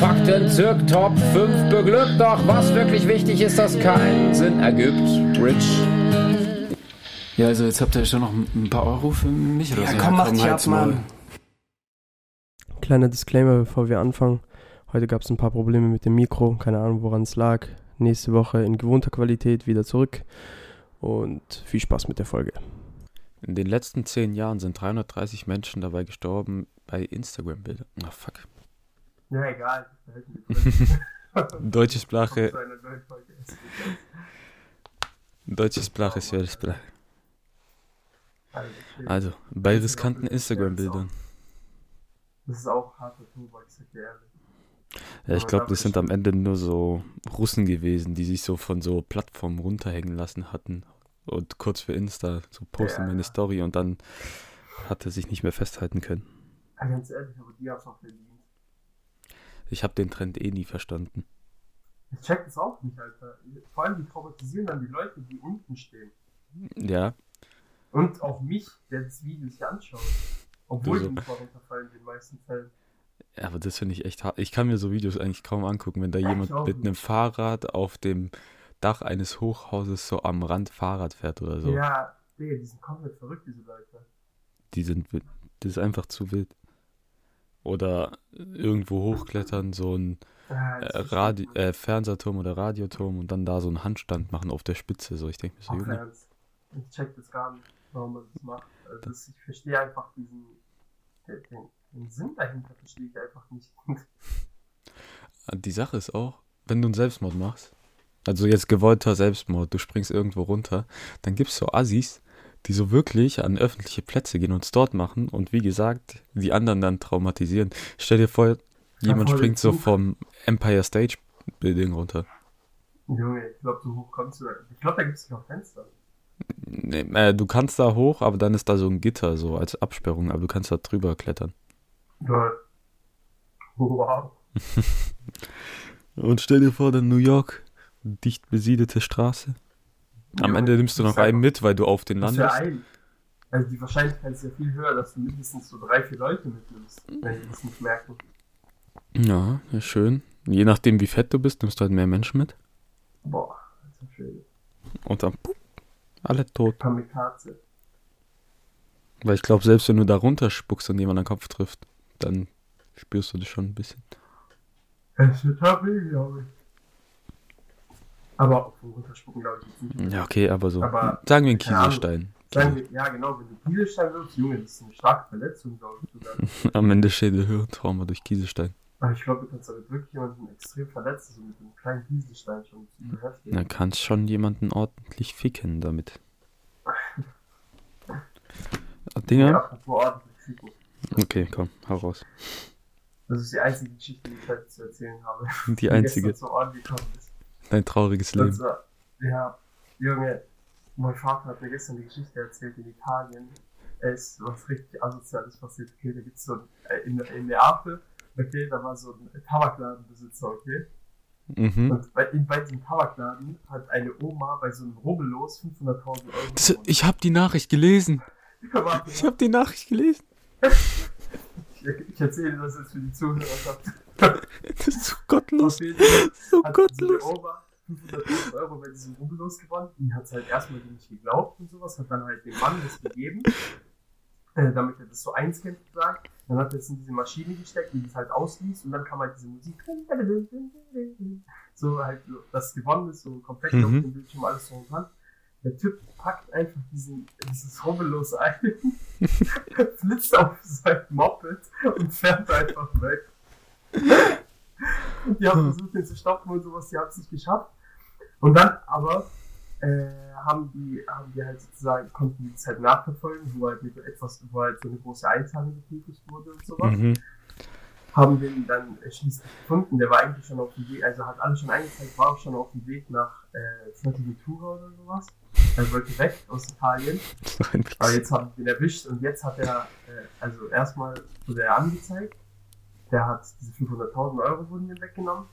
Fakten zirk Top 5 beglückt, doch was wirklich wichtig ist, dass keinen Sinn ergibt. Rich. Ja, also jetzt habt ihr schon noch ein paar Euro für mich oder Ja, so. komm, mach dich ab. Mann. Kleiner Disclaimer, bevor wir anfangen. Heute gab es ein paar Probleme mit dem Mikro. Keine Ahnung, woran es lag. Nächste Woche in gewohnter Qualität wieder zurück. Und viel Spaß mit der Folge. In den letzten zehn Jahren sind 330 Menschen dabei gestorben bei Instagram-Bildern. Ach, fuck. Ja, egal. das behalten wir drin. Deutsche Sprache, deutsche Sprache ist ja Sprache. Also. Also, bei riskanten Instagram-Bildern. Das ist auch harter Tobak, ich sag dir ehrlich. Ja, ich glaube, das sind am Ende nur so Russen gewesen, die sich so von so Plattformen runterhängen lassen hatten. Und kurz für Insta so posten Ja. meine Story und dann hat er sich nicht mehr festhalten können. Ja, ganz ehrlich, aber die haben es auch verdient. Ich habe den Trend eh nie verstanden. Ich check das auch nicht, Alter. Vor allem, die traumatisieren dann die Leute, die unten stehen. Ja, Und auch mich, der das Video sich anschaut. Obwohl so. die nicht runterfallen in den meisten Fällen. aber das finde ich echt hart. Ich kann mir so Videos eigentlich kaum angucken, wenn da Ja, ich jemand mit einem Fahrrad auf dem Dach eines Hochhauses so am Rand Fahrrad fährt oder so. Ja, Digga, die sind komplett verrückt, diese Leute. Die sind, das ist einfach zu wild. Oder irgendwo hochklettern, so ein Ja, äh, Radi äh, Fernsehturm oder Radioturm und dann da so einen Handstand machen auf der Spitze. So, ich denke mir so, Junge, ernst. Ich check das gar nicht, warum man das macht. Also das, ich verstehe einfach diesen den, den, den Sinn dahinter verstehe ich einfach nicht. die Sache ist auch, wenn du einen Selbstmord machst, also jetzt gewollter Selbstmord, du springst irgendwo runter, dann gibt's so Assis, die so wirklich an öffentliche Plätze gehen und es dort machen und wie gesagt, die anderen dann traumatisieren. Stell dir vor, jemand voll springt so vom Empire State Building runter. Junge, ich glaube, so hoch kommst du da. Ich glaube, da gibt es noch Fenster. Nee, äh, du kannst da hoch, aber dann ist da so ein Gitter so als Absperrung, aber du kannst da drüber klettern. Ja. Wow. Und stell dir vor, dann New York, dicht besiedelte Straße. Am Junge, Ende nimmst du das noch ist einen mit, weil du auf den Das landest. ein. Also die Wahrscheinlichkeit ist ja viel höher, dass du mindestens so drei, vier Leute mitnimmst, wenn die das nicht merken. Ja, ja, schön. Je nachdem, wie fett du bist, nimmst du halt mehr Menschen mit. Boah, alter Schwede. Und dann pup, alle tot. Kamikaze. Weil ich glaube, selbst wenn du da runterspuckst und jemand an den Kopf trifft, dann spürst du das schon ein bisschen. Es wird happy, glaube ich. Aber auch vom Runterspucken, glaube ich, jetzt nicht. Ja, okay, aber so. Aber- sagen wir einen. Kieselstein. Sagen wir, ja genau, wenn du Kieselstein wirfst, Junge, das ist eine starke Verletzung, glaube ich sogar. Am Ende Schädelhirntrauma durch Kieselstein. Aber ich glaube, du kannst damit wirklich jemanden extrem verletzen, so mit einem kleinen Kieselstein schon zu heftig. Dann kannst schon jemanden ordentlich ficken damit. Dinger? Ja, ordentlich ficken. Okay, komm, hau raus. Das ist die einzige Geschichte, die ich heute zu erzählen habe. Die einzige. zu Ort gekommen ist. Dein trauriges Leben. zwar, ja, Junge, mein Vater hat mir gestern die Geschichte erzählt in Italien. Es ist was richtig Asoziales passiert. Okay, da gibt's so ein, äh, in, in Neapel, okay, da war so ein Tabakladenbesitzer, okay. Mhm. Und bei, bei diesem Tabakladen hat eine Oma bei so einem Rubbellos 500.000 Euro Das, ich habe die Nachricht gelesen. Ich habe die Nachricht gelesen. ich, erzähle das jetzt für die Zuhörer. Das ist so gottlos. So so gottlos. Oma 500.000 Euro bei diesem Rubbellos gewonnen. Die hat es halt erstmal nicht geglaubt und sowas, hat dann halt dem Mann das gegeben, äh, damit er das so einscannt sagt. Dann hat er es in diese Maschine gesteckt, die das halt ausliest und dann kam halt diese Musik. So halt, so, das gewonnen ist, so komplett Mhm. auf dem Bildschirm alles so und dran. Der Typ packt einfach diesen, dieses Rubbellos ein, flitzt auf sein Moped und fährt einfach weg. Die haben versucht, den zu stoppen und sowas, die haben es nicht geschafft. Und dann aber äh, haben die, haben die halt sozusagen, konnten die das halt nachverfolgen, wo halt mit etwas, wo halt so eine große Einzahlung geprüft wurde und sowas. Mhm. haben den dann äh, schließlich gefunden. Der war eigentlich schon auf dem Weg, also hat alles schon eingezeigt, war auch schon auf dem Weg nach äh, Fuerteventura oder sowas. Er wollte weg aus Italien. Aber jetzt haben wir ihn erwischt und jetzt hat er, äh, also erstmal wurde er angezeigt. Der hat diese 500.000 Euro wurden ihm weggenommen.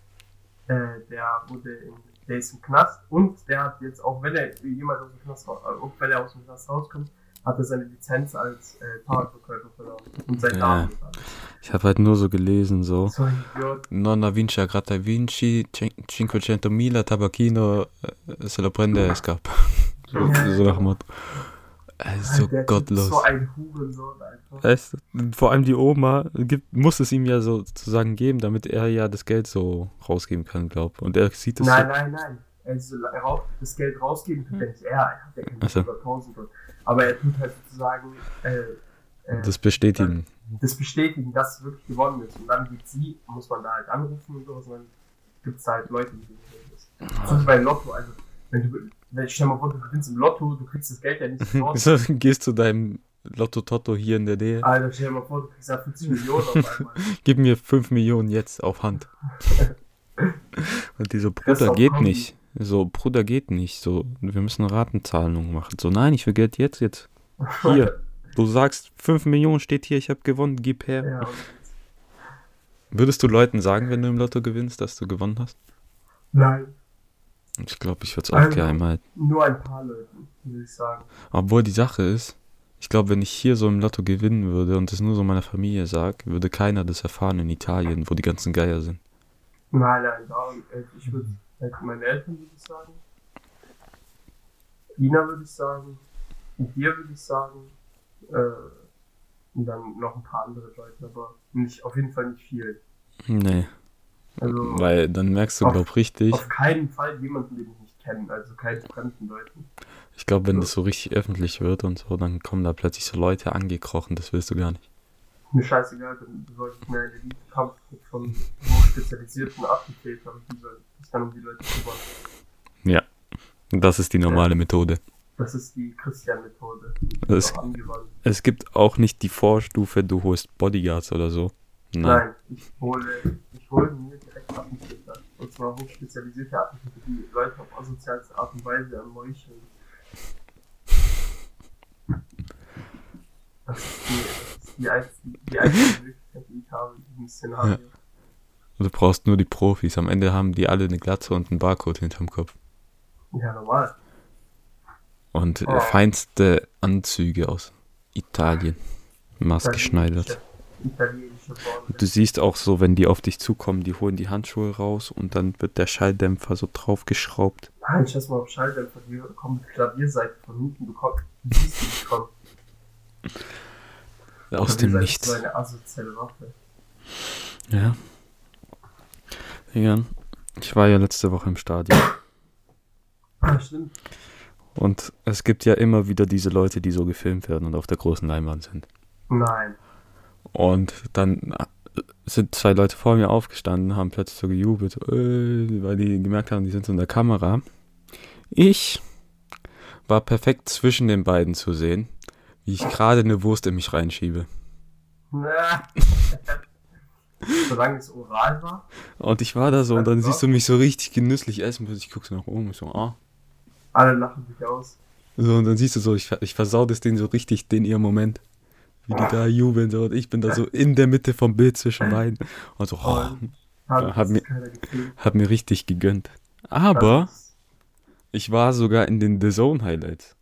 Äh, der wurde in, der ist im Knast und der hat jetzt, auch wenn er jemals aus dem Knast, ra- äh, auch wenn er aus dem Knast rauskommt, hat er seine Lizenz als äh, Fahrradverkäufer verloren. Und sein Ja. Namen alles. Ich habe halt nur so gelesen, so. So ein Idiot. Nonna Vinci a Gratta Vinci, cin- 500.000 Tabacchino, eh, se lo prende e scappa. So, so nach dem Motto. Äh, so Der gottlos. So ein Hurensohn einfach. Weißt vor allem die Oma gibt, muss es ihm ja sozusagen geben, damit er ja das Geld so rausgeben kann, glaub. Und er sieht es Nein, nein, nein. Also das Geld rausgeben er nicht er. Er hat ja keine Ach so. 100.000. dort. Aber er tut halt sozusagen äh, so. äh, Das bestätigen. das bestätigen, dass es wirklich gewonnen ist. Und dann geht sie, muss man da halt anrufen und sowas. Und dann gibt es halt Leute, die gewinnen ist. Das ist bei Lotto. Also, wenn du, stell dir mal vor, du gewinnst im Lotto, du kriegst das Geld ja nicht raus. So, gehst zu deinem Lotto Totto hier in der Nähe. Alter, stell dir mal vor, du kriegst ja 50 Millionen auf einmal. Gib mir 5 Millionen jetzt auf Hand. Und die so, Bruder, geht Kombi. nicht. So, Bruder, geht nicht. So, wir müssen Ratenzahlung machen. So, nein, ich will Geld jetzt, jetzt. Hier. Du sagst, 5 Millionen steht hier, ich habe gewonnen, gib her. ja, Würdest du Leuten sagen, wenn du im Lotto gewinnst, dass du gewonnen hast? nein, Ich glaube, ich würde es auch Also- geheim halten. nur ein paar Leuten, würde ich sagen. Obwohl die Sache ist, ich glaube, wenn ich hier so im Lotto gewinnen würde und es nur so meiner Familie sag, würde keiner das erfahren in Italien, wo die ganzen Geier sind. Nein, nein, da, äh, ich würde, äh, meine Eltern würde ich sagen. Ina würde ich sagen. Und dir würde ich sagen. Äh, und dann noch ein paar andere Leute, aber nicht, auf jeden Fall nicht viel. Nee, Also weil dann merkst du, Auf- glaub richtig, auf keinen Fall jemanden, den ich nicht kenne, also keine fremden Leuten. ich glaube, wenn das so richtig öffentlich wird und so, dann kommen da plötzlich so Leute angekrochen, das willst du gar nicht. Mir scheißegal, dann sollte ich mir einen Elite-Kampf von hochspezialisierten Attentätern, die sich dann um die Leute kümmern. Das ist die normale Methode. Das ist die Christian-Methode. Angewandt. Es gibt auch nicht die Vorstufe, du holst Bodyguards oder so. Nein. Nein, ich hole, ich hole mir Attentäter. Und zwar hochspezialisierte Attentäter, die Leute auf asozialste Art und Weise ermeucheln. Das ist die, das ist die, einzige, die einzige Möglichkeit, die ich habe in diesem Szenario. Du brauchst nur die Profis. Am Ende haben die alle eine Glatze und einen Barcode hinterm Kopf. Ja, normal. Und äh, Oh. feinste Anzüge aus Italien. Maßgeschneidert. Born. Du siehst auch so, wenn die auf dich zukommen, die holen die Handschuhe raus und dann wird der Schalldämpfer so draufgeschraubt. Nein, ich lass mal auf Schalldämpfer, die kommen mit Klavierseite von hinten, du kommst, du siehst nicht kommen. Aus dem Nichts. So eine asoziale Waffe. Ja. Egan, ich war ja letzte Woche im Stadion. Ah, stimmt. Und es gibt ja immer wieder diese Leute, die so gefilmt werden und auf der großen Leinwand sind. Nein. Und dann äh, sind zwei Leute vor mir aufgestanden, haben plötzlich so gejubelt, so, äh, weil die gemerkt haben, die sind so in der Kamera. Ich war perfekt zwischen den beiden zu sehen, wie ich gerade eine Wurst in mich reinschiebe. Solange es oral war. Und ich war da so und dann siehst du mich so richtig genüsslich essen, ich guck so nach oben und so, ah. Alle lachen sich aus. So, und dann siehst du so, ich, ich versau das denen so richtig, den ihr Moment. Wie die da jubeln, so, und ich bin da so in der Mitte vom Bild zwischen beiden. Und so, oh, hat mir- hat mir richtig gegönnt. Aber ich war sogar in den The Zone Highlights.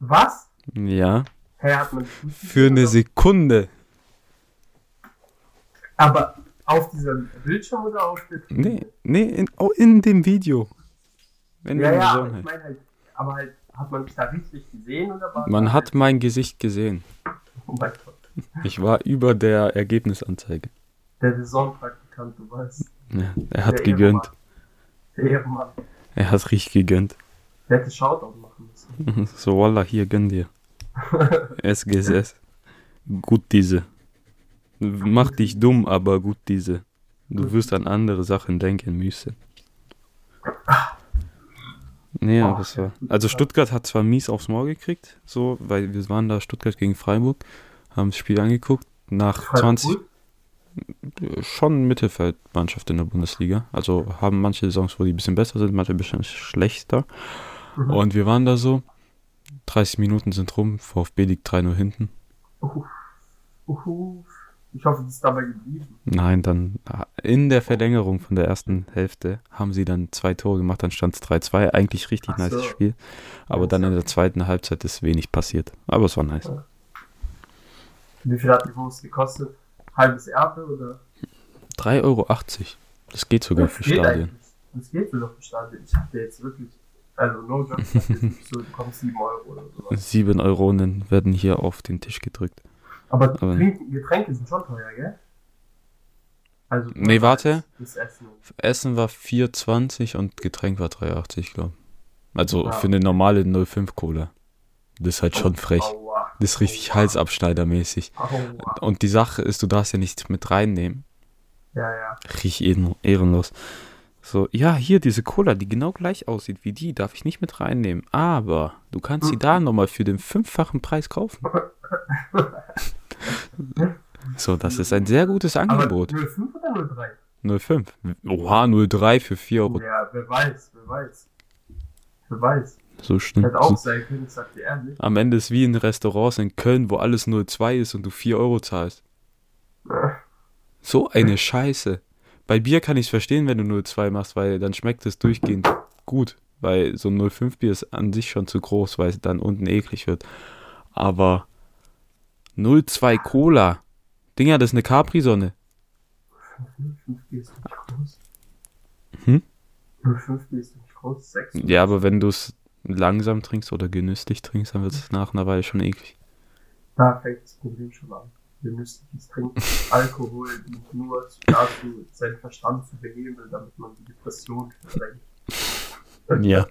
Was? Ja, für eine Sekunde. Aber auf diesem Bildschirm oder auf der Nee, nee, in, oh, in dem Video. In Ja, dem ja, aber ich meine halt, aber halt, hat man mich da richtig gesehen oder war Man hat mein Gesicht gesehen. Oh mein Gott. Ich war über der Ergebnisanzeige. Der Saisonpraktikant, du weißt. Ja, er hat Der gegönnt. Der Ehrenmann. Er hat richtig gegönnt. Der hätte Shoutout machen müssen. So, Wallah, hier, gönn dir. SGSS. Gut diese. Mach dich dumm, aber gut diese. Du wirst an andere Sachen denken müssen. Nee, aber es war. Also Stuttgart hat zwar mies aufs Maul gekriegt, so, weil wir waren da Stuttgart gegen Freiburg, haben das Spiel angeguckt. Nach Freiburg 20. gut? schon Mittelfeldmannschaft in der Bundesliga. Also haben manche Saisons, wo die ein bisschen besser sind, manche ein bisschen schlechter. Mhm. Und wir waren da so, 30 Minuten sind rum, VfB liegt 3-0 hinten. Uhu. Uhu. Ich hoffe, das ist dabei geblieben. Nein, dann in der Verlängerung von der ersten Hälfte haben sie dann zwei Tore gemacht, dann stand es 3-2. Eigentlich richtig Ach so. nice Spiel. Aber dann in der zweiten Halbzeit ist wenig passiert. Aber es war nice. Wie viel hat die Wurst gekostet? Halbes Erbe oder? 3,80 Euro. Das geht sogar für geht Stadien. eigentlich. Das geht sogar für Stadien. Ich hatte jetzt wirklich, also no joke, so, du kommst 7 Euro oder sowas. 7 Euronen werden hier auf den Tisch gedrückt. Aber Aber- Getränke sind schon teuer, gell? Also, Nee, warte. Das Essen. Essen war 4,20 und Getränk war 3,80, glaube Also Ah. für eine normale 05 Cola. Das ist halt schon frech. Aua. Das ist richtig Aua. halsabschneidermäßig. Aua. Und die Sache ist, du darfst ja nichts mit reinnehmen. Ja, ja. Richtig ehren- ehrenlos. So, ja, hier diese Cola, die genau gleich aussieht wie die, darf ich nicht mit reinnehmen. Aber du kannst sie da nochmal für den fünffachen Preis kaufen. So, das ist ein sehr gutes Aber Angebot. 05 oder 03? 05. Oha, 03 für 4 Euro. Ja, wer weiß, wer weiß. Wer weiß. So stimmt. Hätte auch sein können, ich sag dir ehrlich. Am Ende ist wie in Restaurants in Köln, wo alles 02 ist und du 4 Euro zahlst. So eine Scheiße. Bei Bier kann ich es verstehen, wenn du 02 machst, weil dann schmeckt es durchgehend gut. Weil so ein 05 Bier ist an sich schon zu groß, weil es dann unten eklig wird. Aber 02 Cola. Dinger, das ist eine Capri-Sonne. 05 Bier ist nicht groß. Hm? 05 Bier ist nicht groß, 6. Ja, aber wenn du es langsam trinkst oder genüsslich trinkst, dann wird es nach einer Weile schon eklig. Da fängt das Problem schon an. Genüssliches Trinken. Alkohol dient nur dazu, seinen Verstand zu behebeln, damit man die Depression verdrängt. Ja.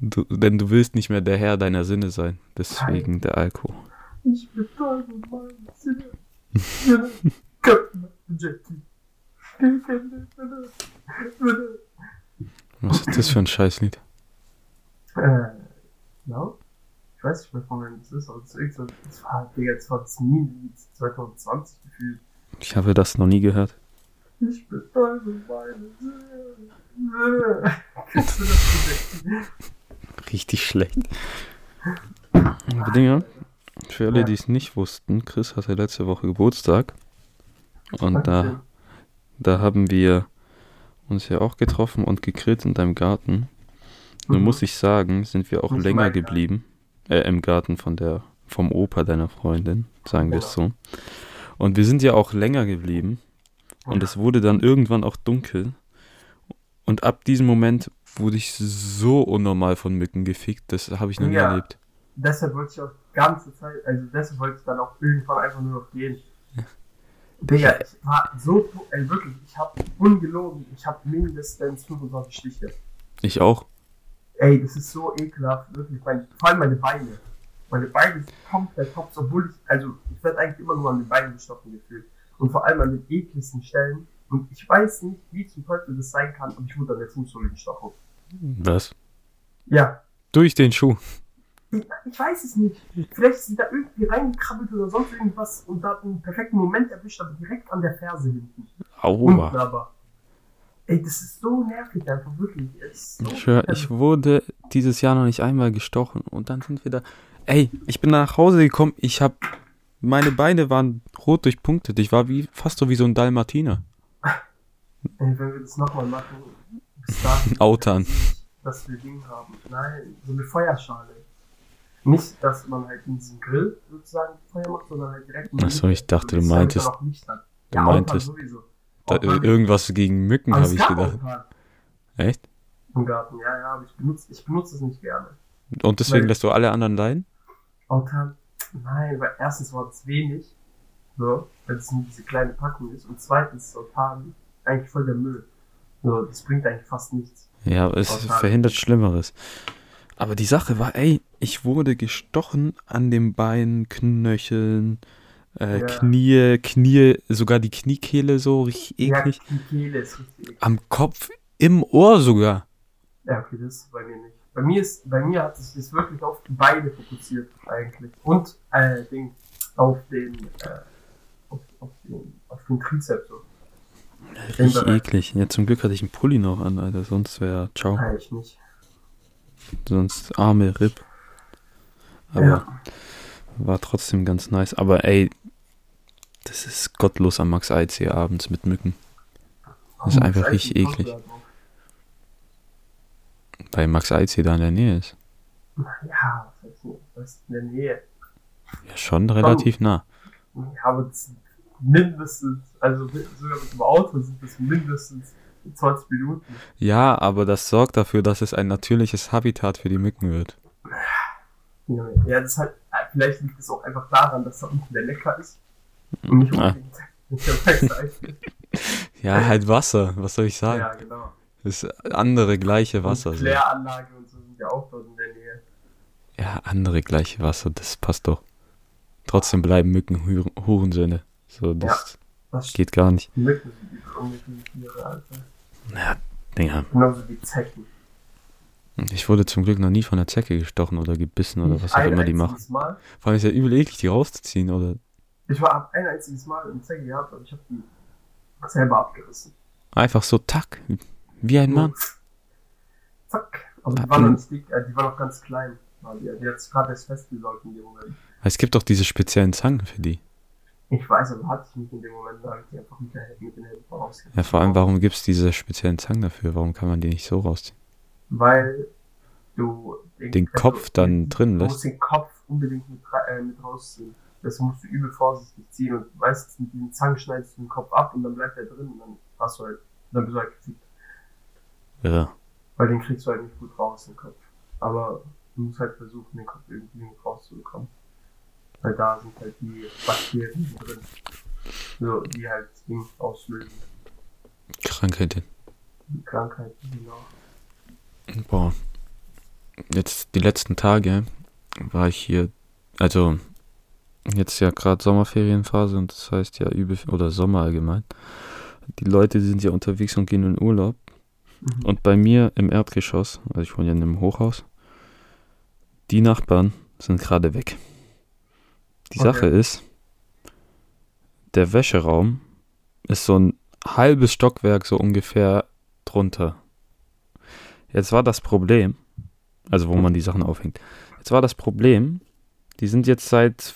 Du, denn du willst nicht mehr der Herr deiner Sinne sein. Deswegen der Alkohol. Ich betäube meine Sinne. Sinne. Köpfe. Jackie. Was ist das für ein Scheißlied? Äh, ja. Ich weiß nicht mehr, von wem das ist, aber das ist das war, Digga, das war Meme-Lied 2020 gefühlt. Ich habe das noch nie gehört. Ich betäube meine Sinne. Kennst du das Jackie? Richtig schlecht. Aber Dinger, für alle, die es nicht wussten, Chris hatte letzte Woche Geburtstag. Und da, da haben wir uns ja auch getroffen und gegrillt in deinem Garten. Nur Mhm. muss ich sagen, sind wir auch länger geblieben. Äh, im Garten von der, vom Opa deiner Freundin, sagen wir es Genau. so. Und wir sind ja auch länger geblieben. Und es wurde dann irgendwann auch dunkel. Und ab diesem Moment wurde ich so unnormal von Mücken gefickt. Das habe ich noch nie Ja. erlebt. deshalb wollte ich auch die ganze Zeit, also deshalb wollte ich dann auch irgendwann einfach nur noch gehen. Digga, ich war so, ey, wirklich, ich hab ungelogen, ich hab mindestens 25 Stiche. Ich auch. Ey, das ist so ekelhaft, wirklich, mein, vor allem meine Beine. Meine Beine sind komplett hops, obwohl ich, also, ich werde eigentlich immer nur an den Beinen gestochen gefühlt. Und vor allem an den ekligsten Stellen. Und ich weiß nicht, wie zum Teufel das sein kann, und ich wurde an der Fußsohle gestochen. Was? Ja, Durch den Schuh. Ich, ich weiß es nicht. Vielleicht ist sie da irgendwie reingekrabbelt oder sonst irgendwas und da hat einen perfekten Moment erwischt, aber direkt an der Ferse hinten. Unten Aua. aber. Ey, das ist so nervig einfach, wirklich. So Ich höre, ich wurde dieses Jahr noch nicht einmal gestochen. Und dann sind wir da. Ey, ich bin nach Hause gekommen. Ich habe. Meine Beine waren rot durchpunktet. Ich war wie fast so wie so ein Dalmatiner. Ey, wenn wir das nochmal machen, bis dahin, Autan. dass wir Ding haben. Nein, so eine Feuerschale. Nicht, dass man halt in diesem Grill sozusagen Feuer macht, sondern halt direkt in Ach so, ich dachte, du meintest- du meintest- sowieso. Da, irgendwas gegen Mücken habe es ich gedacht. Echt? Im Garten, ja, ja, aber ich benutze, ich benutze es nicht gerne. Und deswegen Weil- lässt du alle anderen leiden? Autan, nein, weil erstens war das wenig, so, weil es nur diese kleine Packung ist, und zweitens ist Autan eigentlich voll der Müll. So, das bringt eigentlich fast nichts. Ja, es Autan. verhindert Schlimmeres. Aber die Sache war, ey, ich wurde gestochen an den Beinen, Knöcheln, äh, Ja. Knie, Knie, sogar die Kniekehle so richtig eklig. Ja, die Kehle ist richtig eklig. Am Kopf, im Ohr sogar. Ja, okay, das ist bei mir nicht. Bei mir ist, bei mir hat sich das wirklich auf die Beine fokussiert, eigentlich. Und, äh, Ding, auf den, äh, auf auf den, auf den Trizeps. So. Richtig Bereich. eklig. Ja, zum Glück hatte ich einen Pulli noch an, Alter. Sonst wäre, ciao. Kann ich nicht. Sonst arme Rip. Aber Ja. war trotzdem ganz nice. Aber ey, das ist gottlos am Max IC abends mit Mücken. Das ist einfach richtig eklig. drauf? Weil Max IC da in der Nähe ist. Ja, was heißt denn, das ist in der Nähe. Ja, schon relativ nah. Ja, aber das sind mindestens, also sogar mit dem Auto sind das mindestens 20 Minuten. Ja, aber das sorgt dafür, dass es ein natürliches Habitat für die Mücken wird. Ja, das äh, vielleicht liegt es auch einfach daran, dass da unten der Lecker ist. Und nicht Ah. unbedingt. Ja, halt Wasser, was soll ich sagen? Ja, genau. Das ist andere gleiche Wasser. Und So. Kläranlage und so sind ja auch dort in der Nähe. Ja, andere gleiche Wasser, das passt doch. Trotzdem bleiben Mücken Hu- Hurensöhne. So, das Das geht gar nicht. Mücken sind die Tiere, Alter. Ja, Digga. Genauso wie Zecken. Ich wurde zum Glück noch nie von der Zecke gestochen oder gebissen oder Nicht was auch immer die machen. Mal. Vor allem ist ja übel eklig, die rauszuziehen oder Ich war ein einziges Mal eine Zecke gehabt, aber ich habe die selber abgerissen. einfach so tack, wie ein Mann. Zack. Aber Ja, die war noch und- äh, die war noch ganz klein. Die, die hat sich gerade erst festgesaugt in dem Moment. Es gibt doch diese speziellen Zangen für die. Ich weiß, aber hatte ich nicht in dem Moment, da habe ich die einfach mit, der, mit den Händen rausgerissen. Ja, vor allem, warum gibt es diese speziellen Zangen dafür? Warum kann man die nicht so rausziehen? Weil du Den Kopf dann drin Du lässt? musst den Kopf unbedingt mit, äh, mit rausziehen. Das musst du übel vorsichtig ziehen und meistens mit diesen Zangen schneidest du den Kopf ab und dann bleibt er drin und dann hast du halt, dann bist du halt gefickt. Ja. Weil den kriegst du halt nicht gut raus, den Kopf. Aber du musst halt versuchen, den Kopf irgendwie rauszubekommen. Weil da sind halt die Bakterien drin. So, die halt Ding auslösen. Krankheiten. Die Krankheiten, genau. Boah. Jetzt die letzten Tage war ich hier, also jetzt ja gerade Sommerferienphase und das heißt ja übel, oder Sommer allgemein. Die Leute sind ja unterwegs und gehen in Urlaub. Mhm. Und bei mir im Erdgeschoss, also ich wohne ja in einem Hochhaus, die Nachbarn sind gerade weg. Die Okay. Sache ist, der Wäscheraum ist so ein halbes Stockwerk so ungefähr drunter. Jetzt war das Problem, also wo man die Sachen aufhängt. Jetzt war das Problem, die sind jetzt seit,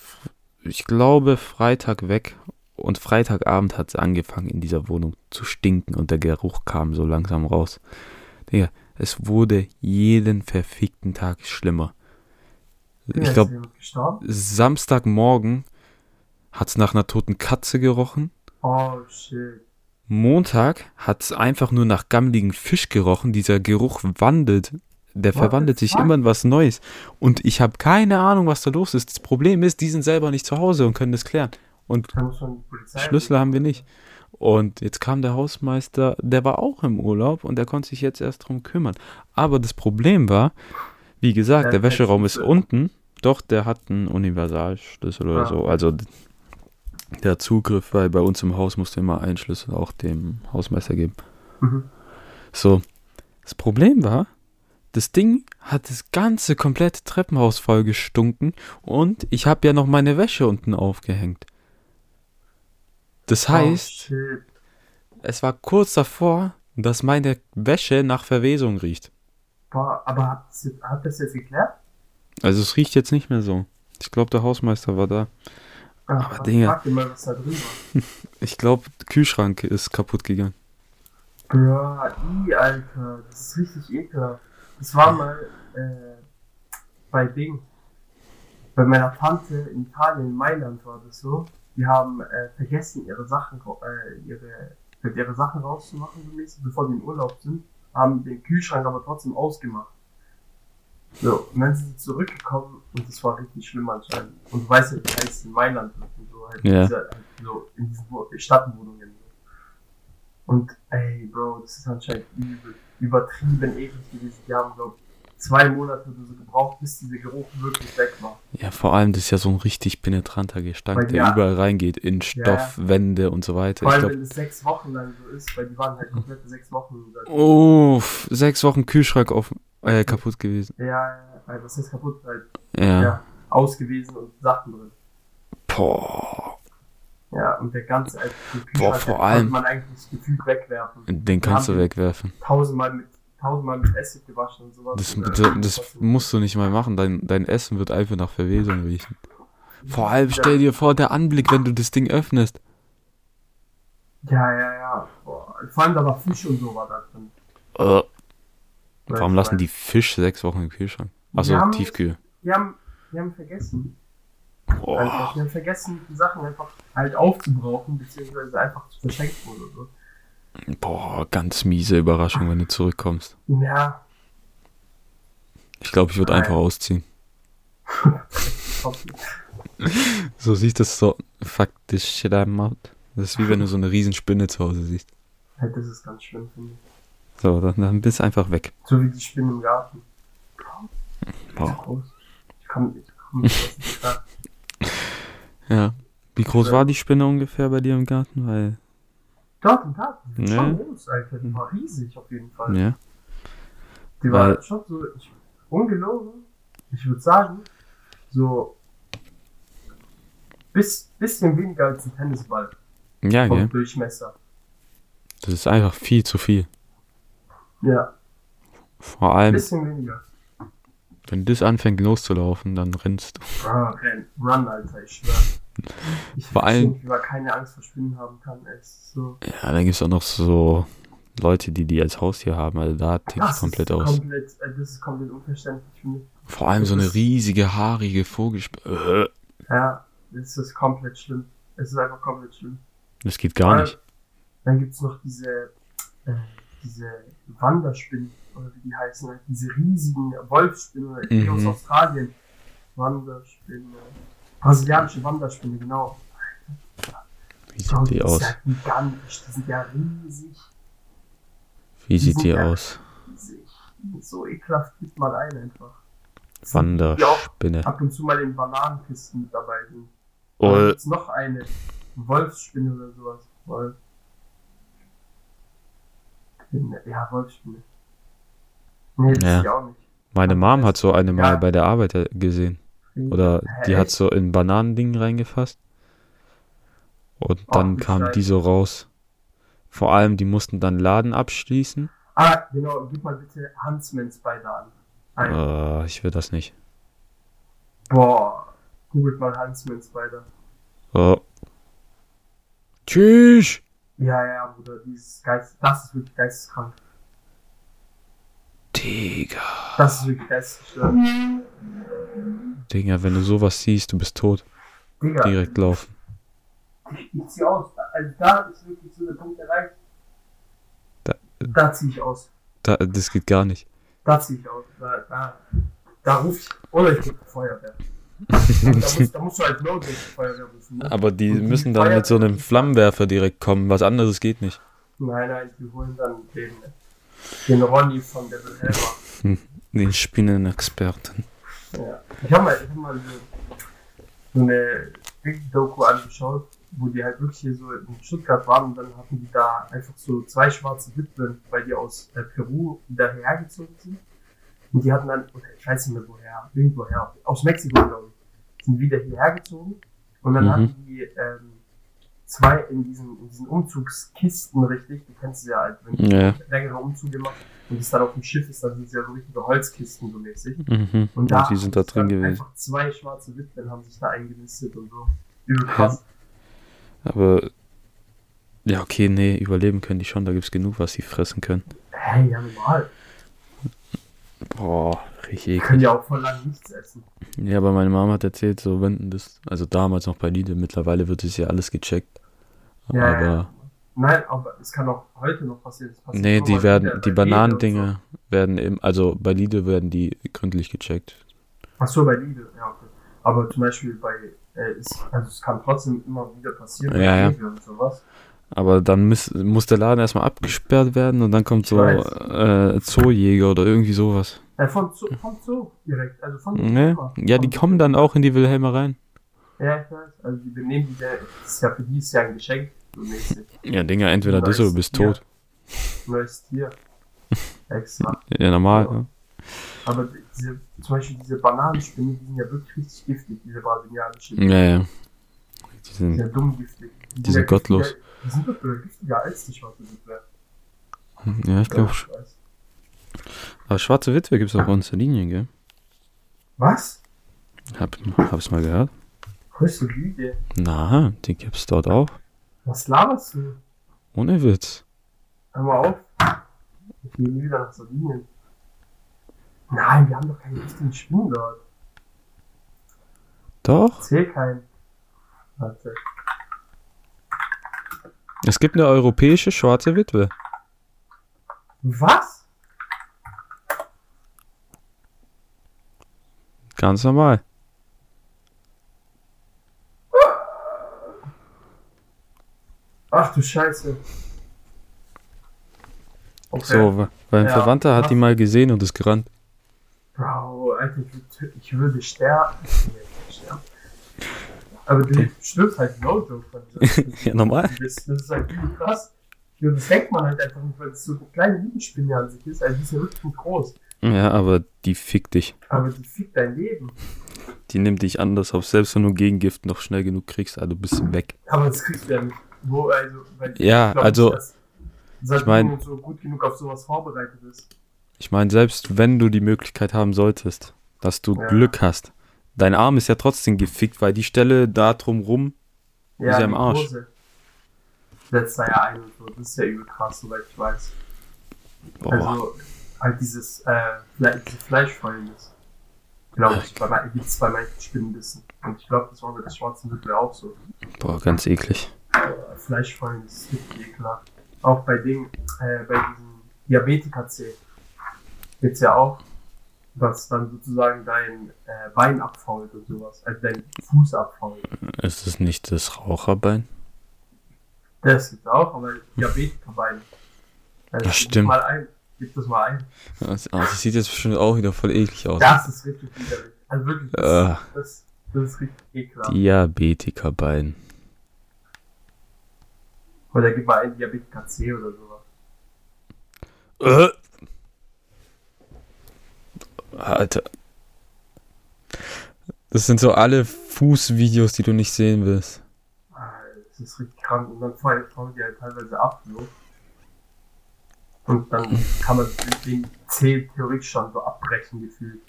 ich glaube, Freitag weg und Freitagabend hat es angefangen in dieser Wohnung zu stinken und der Geruch kam so langsam raus. Digga, es wurde jeden verfickten Tag schlimmer. Ja, Ich glaube? Samstagmorgen hat es nach einer toten Katze gerochen. Oh shit. Montag hat es einfach nur nach gammeligen Fisch gerochen. Dieser Geruch wandelt. Der What verwandelt sich fuck? immer in was Neues. Und ich habe keine Ahnung, was da los ist. Das Problem ist, die sind selber nicht zu Hause und können das klären. Und. Schlüssel haben wir nicht. Und jetzt kam der Hausmeister, der war auch im Urlaub und der konnte sich jetzt erst drum kümmern. Aber das Problem war, wie gesagt, Der Wäscheraum ist unten. Doch, der hat einen Universalschlüssel oder so. Also der Zugriff, weil bei uns im Haus musste immer ein Schlüssel auch dem Hausmeister geben. Mhm. So, das Problem war, das Ding hat das ganze komplette Treppenhaus voll gestunken und ich habe ja noch meine Wäsche unten aufgehängt. Das heißt, Oh, es war kurz davor, dass meine Wäsche nach Verwesung riecht. Boah, aber hat das, jetzt, geklärt? Also es riecht jetzt nicht mehr so. Ich glaube, der Hausmeister war da. Ach, Aber dir mal, was da drin war. Ich glaube, der Kühlschrank ist kaputt gegangen. Bro, i, Alter, das ist richtig ekelhaft. Das war mal äh, bei Ding. Bei meiner Tante in Italien, in Mailand war das so. Die haben äh, vergessen, ihre Sachen, äh, ihre, ihre Sachen rauszumachen, so mäßig, bevor die in Urlaub sind. Haben den Kühlschrank aber trotzdem ausgemacht. So, und dann sind sie zurückgekommen und das war richtig schlimm anscheinend. Und du weißt ja, wie heißt es in Mailand und so halt, Ja. diese, halt so in diesen Wo- Stadtwohnungen. Und ey, Bro, das ist anscheinend übel, übertrieben eklig gewesen. Die haben, glaub zwei Monate oder so gebraucht, bis dieser Geruch wirklich weg war. Ja, vor allem, das ist ja so ein richtig penetranter Gestank, Weil der ja- überall reingeht, in Ja. Stoff, Wände und so weiter. Vor Ich allem, glaube, wenn es sechs Wochen lang so ist, weil die waren halt komplette sechs Wochen. oh, sechs Wochen Kühlschrank auf, äh, kaputt gewesen. Ja, ja, ja, das ist kaputt, halt, Ja. ja, ausgewiesen und Sachen drin. Boah. Ja, und der ganze alte Boah, vor den allem- man eigentlich gefühlt wegwerfen. Den kannst du wegwerfen. Tausendmal mit, tausendmal mit Essig gewaschen und sowas. Das, Und, äh, das, das musst du nicht mal machen. Dein, dein Essen wird einfach nach Verwesung riechen. Vor allem stell dir vor, der Anblick, wenn du das Ding öffnest. Ja, ja, ja. Boah. Vor allem da war Fisch und so war da drin. Äh, warum lassen die Fisch sechs Wochen im Kühlschrank? Achso, Wir Tiefkühl. Die haben, die haben vergessen. Einfach, Boah. die haben vergessen, die Sachen einfach halt aufzubrauchen, beziehungsweise einfach zu verschenken oder so. Boah, ganz miese Überraschung, wenn du zurückkommst. Ja, Ich glaube, ich würde einfach ausziehen. So siehst das so, this shit I'm out. Das ist wie wenn du so eine riesen Spinne zu Hause siehst. Halt, das ist ganz schlimm, finde ich. So, dann, dann bist du einfach weg. So wie die Spinnen im Garten. Boah. Ich kann ich komm nicht. Ja. Wie groß war die Spinne ungefähr bei dir im Garten? Weil, Garten. Die Nee. war schon groß, Alter. Die war riesig auf jeden Fall. ja. Die war Weil- schon so, ich, ungelogen, ich würde sagen, so bis, bisschen weniger als ein Tennisball Ja, vom gell. Durchmesser. Das ist einfach viel zu viel. Ja, Vor allem, bisschen weniger. Wenn das anfängt loszulaufen, dann rennst du. Ah, renn, run, Alter, ich schwör. Ich Vor allem- wie man keine Angst vor Spinnen haben kann. Es ist so, Ja, dann gibt's auch noch so Leute, die die als Haustier haben. Also da tickt es komplett aus. komplett, äh, das ist komplett unverständlich für mich. Vor allem so das eine ist- riesige, haarige Vogelspinne. Ja, das ist komplett schlimm. Es ist einfach komplett schlimm. Das geht gar nicht. Dann gibt's noch diese, äh, diese Wanderspinnen, oder wie die heißen, halt diese riesigen Wolfsspinnen, die Mhm. aus Australien. Wanderspinne. Brasilianische Wanderspinne, genau. Wie sieht die aus? ja gigantisch, die sind ja riesig, Wie sieht sind die ja- aus? riesig. So ekelhaft gibt mal ein einfach. Die auch Wanderspinne. ab und zu mal in Bananenkisten mit dabei sind. Oh, Dann gibt's noch eine Wolfsspinne oder sowas. Wolf. Ja, Wolfsspinne. Nee, das Ja. ja auch nicht. meine Mom hat so eine mal Ja. bei der Arbeit äh, gesehen. Oder die hat Echt? so in Bananending reingefasst. Und dann du kam die so raus. Vor allem, die mussten dann Laden abschließen. Ah, genau, gib mal bitte Huntsman Spider an. Ein. Äh, ich will das nicht. Boah, googelt mal Huntsman Spider. Oh. Tschüss! Ja, ja, Bruder, dieses Geist, das ist wirklich geisteskrank. Digga. Das ist wirklich geistesgestört. Digga, wenn du sowas siehst, du bist tot. Digga, Direkt laufen. ich, zieh aus. Also da ist wirklich so der Punkt erreicht. Da- Da zieh ich aus. Da, das geht gar nicht. Da zieh ich aus. Da, da, da ruf ich. Oder ich die Feuerwehr. Da, musst, da musst du Not die Feuerwehr rufen. Ne? Aber die die müssen dann mit so einem Flammenwerfer direkt kommen. Was anderes geht nicht. Nein, nein, die holen dann den, den Ronny von der Helmer. Den Spinnenexperten. Ja. Ich habe mal, ich hab mal so, so eine Doku angeschaut, wo die halt wirklich hier so in Stuttgart waren und dann hatten die da einfach so zwei schwarze Witwen, weil die aus äh, Peru wieder hergezogen sind. Und die hatten dann, ich weiß nicht mehr woher, irgendwoher, aus Mexiko glaube ich, sind wieder hierher gezogen und dann Mhm. hatten die ähm, zwei in diesen, in diesen Umzugskisten richtig, die kennst du ja halt, wenn du Ja. längere Umzüge machst und es dann auf dem Schiff ist, dann sind es ja so richtige Holzkisten so mäßig. Mhm. Und da Und die sind da drin gewesen. Einfach zwei schwarze Witwen haben sich da eingenistet und so. Übel krass. Aber. Ja, okay, nee, überleben können die schon. Da gibt's genug, was sie fressen können. Hey, ja normal. Boah, richtig können ja auch voll lang nichts essen. Ja, aber meine Mama hat erzählt, so wenn das, also damals noch bei Lidl, mittlerweile wird es ja alles gecheckt. Ja, aber ja. Nein, aber es kann auch heute noch passieren. Es passiert nee, die werden, die Bananendinger werden im, also bei Lidl werden die gründlich gecheckt. So. Ach so, bei Lidl, ja, okay. Aber zum Beispiel bei, äh, ist, also es kann trotzdem immer wieder passieren. bei Ja, ja. Und sowas. Aber dann muss, muss der Laden erstmal abgesperrt werden und dann kommt Ich so äh, Zoojäger oder irgendwie sowas. Äh, vom, Zoo, vom Zoo direkt, also von Ne? Firma. Ja, die Vom- kommen dann auch in die Wilhelmer rein. Ja, ich weiß. Also die benehmen die, ja- das ist ja für die ist ja ein Geschenk, so mäßig. Ja, Dinger, entweder das oder du bist tot. Neues Tier. Extra. Ja, normal. Ja. ne? Aber diese, zum Beispiel diese Bananenspinnen, die sind ja wirklich richtig giftig, diese brasilianischen. Ja, ja. Die sind, Sehr dumm giftig. Die sind gottlos. giftiger- Die sind doch giftiger als die schwarze Witwe. ja, ich glaube. weiß. Aber schwarze Witwe gibt es auch bei uns in Linien, gell? Was? Hab, hab's mal gehört. Größte Lüge. Na, die gibt's dort auch. Was laberst du? Ohne Witz. Hör mal auf. Ich gehe nie wieder nach Sardinien. Nein, wir haben doch keine giftigen Spinnen dort. Doch. Zähl keinen. Warte. Es gibt eine europäische schwarze Witwe. Was? Ganz normal. Ach du Scheiße. Okay. So, weil ein Ja. Verwandter hat die mal gesehen und ist gerannt. Bro, Alter, ich würde, ich würde sterben. Aber du stirbst halt no joke von. Ja, normal. Das, das ist halt krass. Und das denkt man halt einfach nicht, weil es so eine kleine Minispinne an sich ist. Also die ist ja wirklich groß. Ja, aber die fickt dich. Aber die fickt dein Leben. Die nimmt dich anders auf, selbst wenn du Gegengift noch schnell genug kriegst, also bist du weg. Aber das kriegst du ja nicht. Wo, also, Ja, also, nicht, dass ich mein- und so gut genug auf sowas vorbereitet ist. Ich meine, selbst wenn du die Möglichkeit haben solltest, dass du Ja. Glück hast, dein Arm ist ja trotzdem gefickt, weil die Stelle da drumrum, Ist ja im Arsch. Hose Setzt da ja ein und so. Das ist ja übel krass, soweit ich weiß. boah, Also halt dieses äh, Fle diese Fleischfäulnis. Glaube ich, bei, gibt es bei manchen Spinnenbissen. Und ich glaube, das war bei der schwarzen Witwe auch so. boah, ganz eklig. Äh, Fleischfäulnis ist wirklich ekelhaft. Auch bei Dingen, äh, bei diesem Diabetiker C gibt's ja auch, was dann sozusagen dein äh, Bein abfault und sowas. Also dein Fuß abfault. Ist es nicht das Raucherbein? Das gibt's auch, aber Diabetikerbein. Also, gib stimmt. Mal ein. Gib das mal ein. Das, ah, das sieht jetzt bestimmt auch wieder voll eklig aus. Das ist richtig widerlich. Also wirklich, das, Äh. das, das ist richtig ekelhaft. Diabetikerbein. Oder gib mal ein Diabetiker C oder sowas. Äh. Alter. Das sind so alle Fußvideos, die du nicht sehen willst. Ah, Das ist richtig krank. Und dann fallen fallen die halt teilweise ab, so. Und dann kann man den C theoretisch schon so abbrechen gefühlt.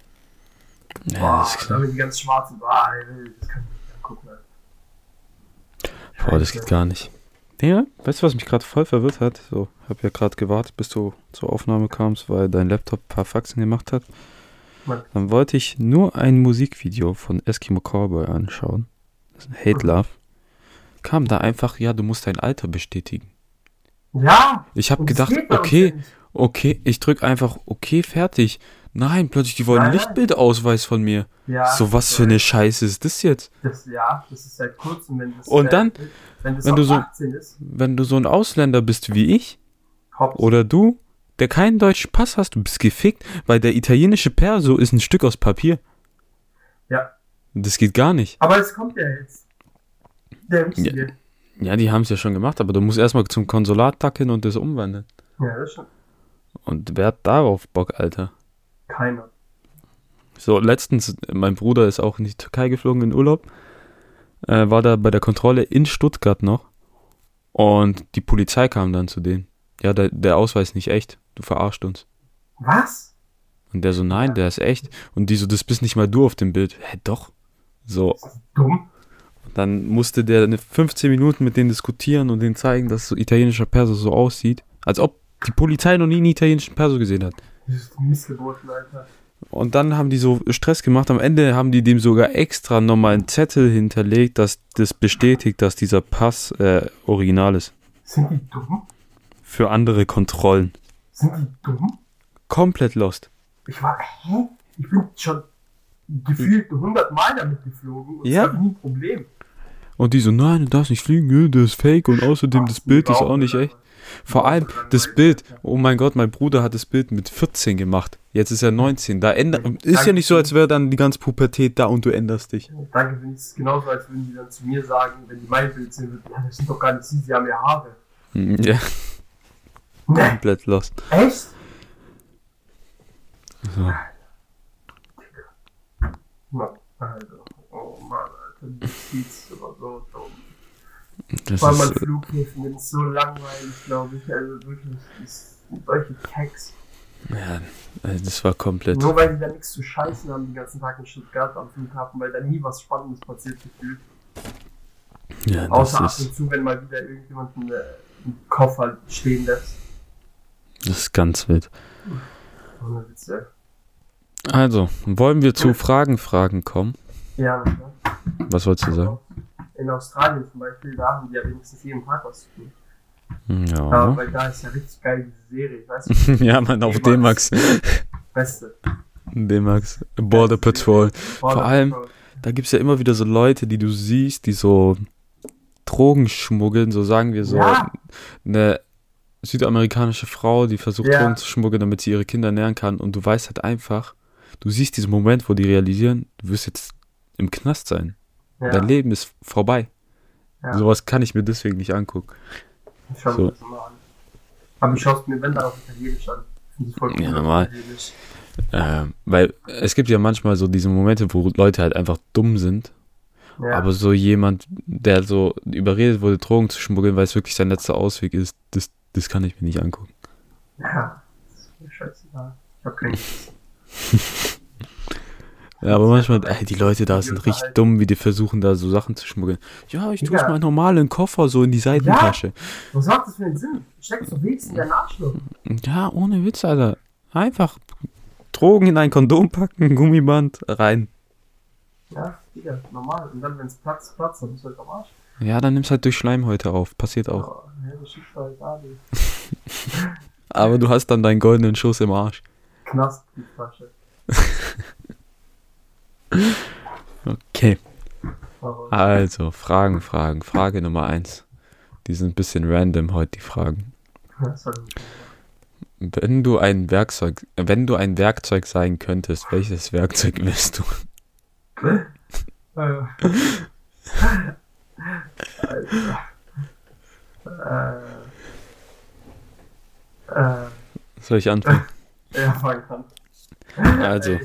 Ja, Boah, das ist klar. die ganz schwarzen, boah, das kann ich nicht angucken. Alter. Boah, das geht gar nicht. Ja, weißt du, was mich gerade voll verwirrt hat? So, hab ja gerade gewartet, bis du zur Aufnahme kamst, weil dein Laptop ein paar Faxen gemacht hat. Dann wollte ich nur ein Musikvideo von Eskimo Cowboy anschauen. Das ist ein Hate Love. Kam da einfach, ja, du musst dein Alter bestätigen. Ja! Ich habe gedacht, okay, okay, ich drück einfach, okay, fertig. Nein, plötzlich, die wollen einen. Lichtbildausweis von mir. Ja, so, was für eine Scheiße ist das jetzt? Das, ja, das ist seit kurzem, wenn das, Und äh, dann, wenn das wenn du so- 18 ist, Wenn du so ein Ausländer bist wie ich, hops. oder du, der keinen deutschen Pass hast, du bist gefickt, weil der italienische Perso ist ein Stück aus Papier. Ja. Das geht gar nicht. Aber es kommt ja jetzt. Der richtige. Ja, die haben es ja schon gemacht, aber du musst erstmal zum Konsulat tacken und das umwandeln. Ja, das ist schon Und wer hat darauf Bock, Alter? keiner. So, letztens, mein Bruder ist auch in die Türkei geflogen in Urlaub, äh, war da bei der Kontrolle in Stuttgart noch und die Polizei kam dann zu denen. Ja, der, der Ausweis nicht echt, du verarscht uns. Was? Und der so, nein, der ist echt. Und die so, das bist nicht mal du auf dem Bild. Hä, doch. So, Dumm. Dann musste der eine 15 Minuten mit denen diskutieren und denen zeigen, dass so italienischer Perso so aussieht, als ob die Polizei noch nie einen italienischen Perso gesehen hat. Das ist missgeboten, Alter. Und dann haben die so Stress gemacht. Am Ende haben die dem sogar extra nochmal einen Zettel hinterlegt, dass das bestätigt, dass dieser Pass äh, original ist. Sind die dumm? Für andere Kontrollen. Sind die dumm? Komplett lost. Ich war, hä? Ich bin schon gefühlt 100 Mal damit geflogen und Ja. es war nie ein Problem. Und die so, nein, du darfst nicht fliegen, das ist fake und außerdem das Bild ist auch nicht echt. Vor allem das Bild, oh mein Gott, mein Bruder hat das Bild mit 14 gemacht. Jetzt ist er 19. Da ändert, ist ja nicht so, als wäre dann die ganze Pubertät da und du änderst dich. Danke, finde es genauso, als würden die dann zu mir sagen, wenn die mein Bild sehen würden, ja, das sind doch gar nicht sie, sie haben ja Haare. Ja, Ne, komplett lost. echt? So. Na, also, Alter. In Justiz oder so. so. Das Vor allem an ist, Flughäfen, ist so langweilig, glaube ich. Also wirklich, sind solche Tags. ja, also das war komplett. Nur weil die da nichts zu scheißen haben den ganzen Tag in Stuttgart am Flughafen, weil da nie was Spannendes passiert gefühlt. Ja, das Außer ab und zu, wenn mal wieder irgendjemand einen, äh, einen Koffer stehen lässt. das ist ganz wild. Also, wollen wir zu Fragen, Fragen kommen? Ja, klar. Was wolltest du sagen? In Australien zum Beispiel, da haben die ja wenigstens jeden Tag was zu tun. Ja. Ja, weil da ist ja richtig geil diese Serie. Ich weiß nicht, ja, man, auf D-Max. beste. D-Max. Border Patrol. Vor allem- Da gibt's ja immer wieder so Leute, die du siehst, die so Drogen schmuggeln, so sagen wir so. Ja. Eine südamerikanische Frau, die versucht Ja. Drogen zu schmuggeln, damit sie ihre Kinder ernähren kann. Und du weißt halt einfach, du siehst diesen Moment, wo die realisieren, du wirst jetzt im Knast sein. ja, Dein Leben ist vorbei. Ja. Sowas kann ich mir deswegen nicht angucken. Ich schau so. mir das immer an. Aber ich schaue es mir, wenn dann auf Italienisch an. Voll. Ja, normal. Ähm, weil es gibt ja manchmal so diese Momente, wo Leute halt einfach dumm sind. Ja. Aber so jemand, der so überredet wurde, Drogen zu schmuggeln, weil es wirklich sein letzter Ausweg ist, das, das kann ich mir nicht angucken. ja, das ist mir scheißegal. Keinen. Ja, aber manchmal, ey, die Leute da sind richtig dumm, wie die versuchen, da so Sachen zu schmuggeln. Ja, ich tue es Ja. mal normal in den Koffer, so in die Seitentasche. Was macht das für einen Sinn? Steckst du wenigstens in deinen Arschloch? Ja, ohne Witz, Alter. Einfach Drogen in ein Kondom packen, Gummiband, rein. Ja, Digga, normal. Und dann, wenn es platzt, platzt, dann bist du halt am Arsch. Ja, dann nimmst halt durch Schleimhäute auf. Passiert auch. Ja, das ist halt da nicht. Aber du hast dann deinen goldenen Schuss im Arsch. Knast, die Tasche. Okay. Also, Fragen, Fragen. Frage Nummer eins. Die sind ein bisschen random heute, die Fragen. Wenn du ein Werkzeug, wenn du ein Werkzeug sein könntest, welches Werkzeug wärst du? Äh. Äh. Äh. Soll ich anfangen? Ja, fang an. Also.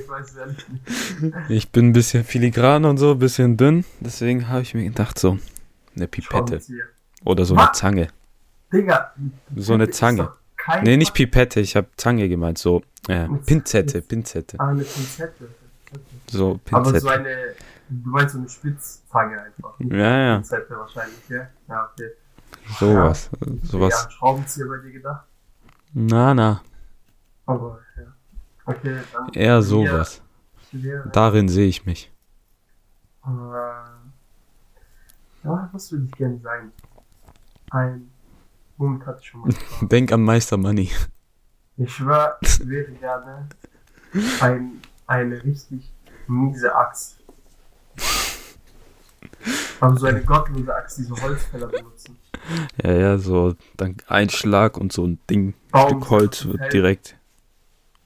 Ich bin ein bisschen filigran und so, ein bisschen dünn. Deswegen habe ich mir gedacht, so eine Pipette oder so eine Was? Zange. Digga. So eine Zange. Nee, nicht Pipette, ich habe Zange gemeint, so äh, Pinzette, Pinzette. Ah, eine Pinzette. So Aber so Pinzette. eine, du meinst so eine Spitzzange einfach. Nicht Ja, ja, Pinzette wahrscheinlich, ja? Ja, okay. sowas. Eher Sowas. an Schraubenzieher bei dir gedacht. Na, na, Aber, ja. Okay, dann. eher sowas. wäre- Darin sehe ich mich. Äh, ja, was würde ich gerne sein? Ein. Womit hatte ich schon mal gefragt? Denk an Meister Money. Ich ich wäre gerne ein, eine richtig miese Axt. Aber so eine gottlose Axt, die so Holzfäller benutzen. Ja, ja, so dann ein Schlag und so ein Ding, Baum Stück Holz wird direkt.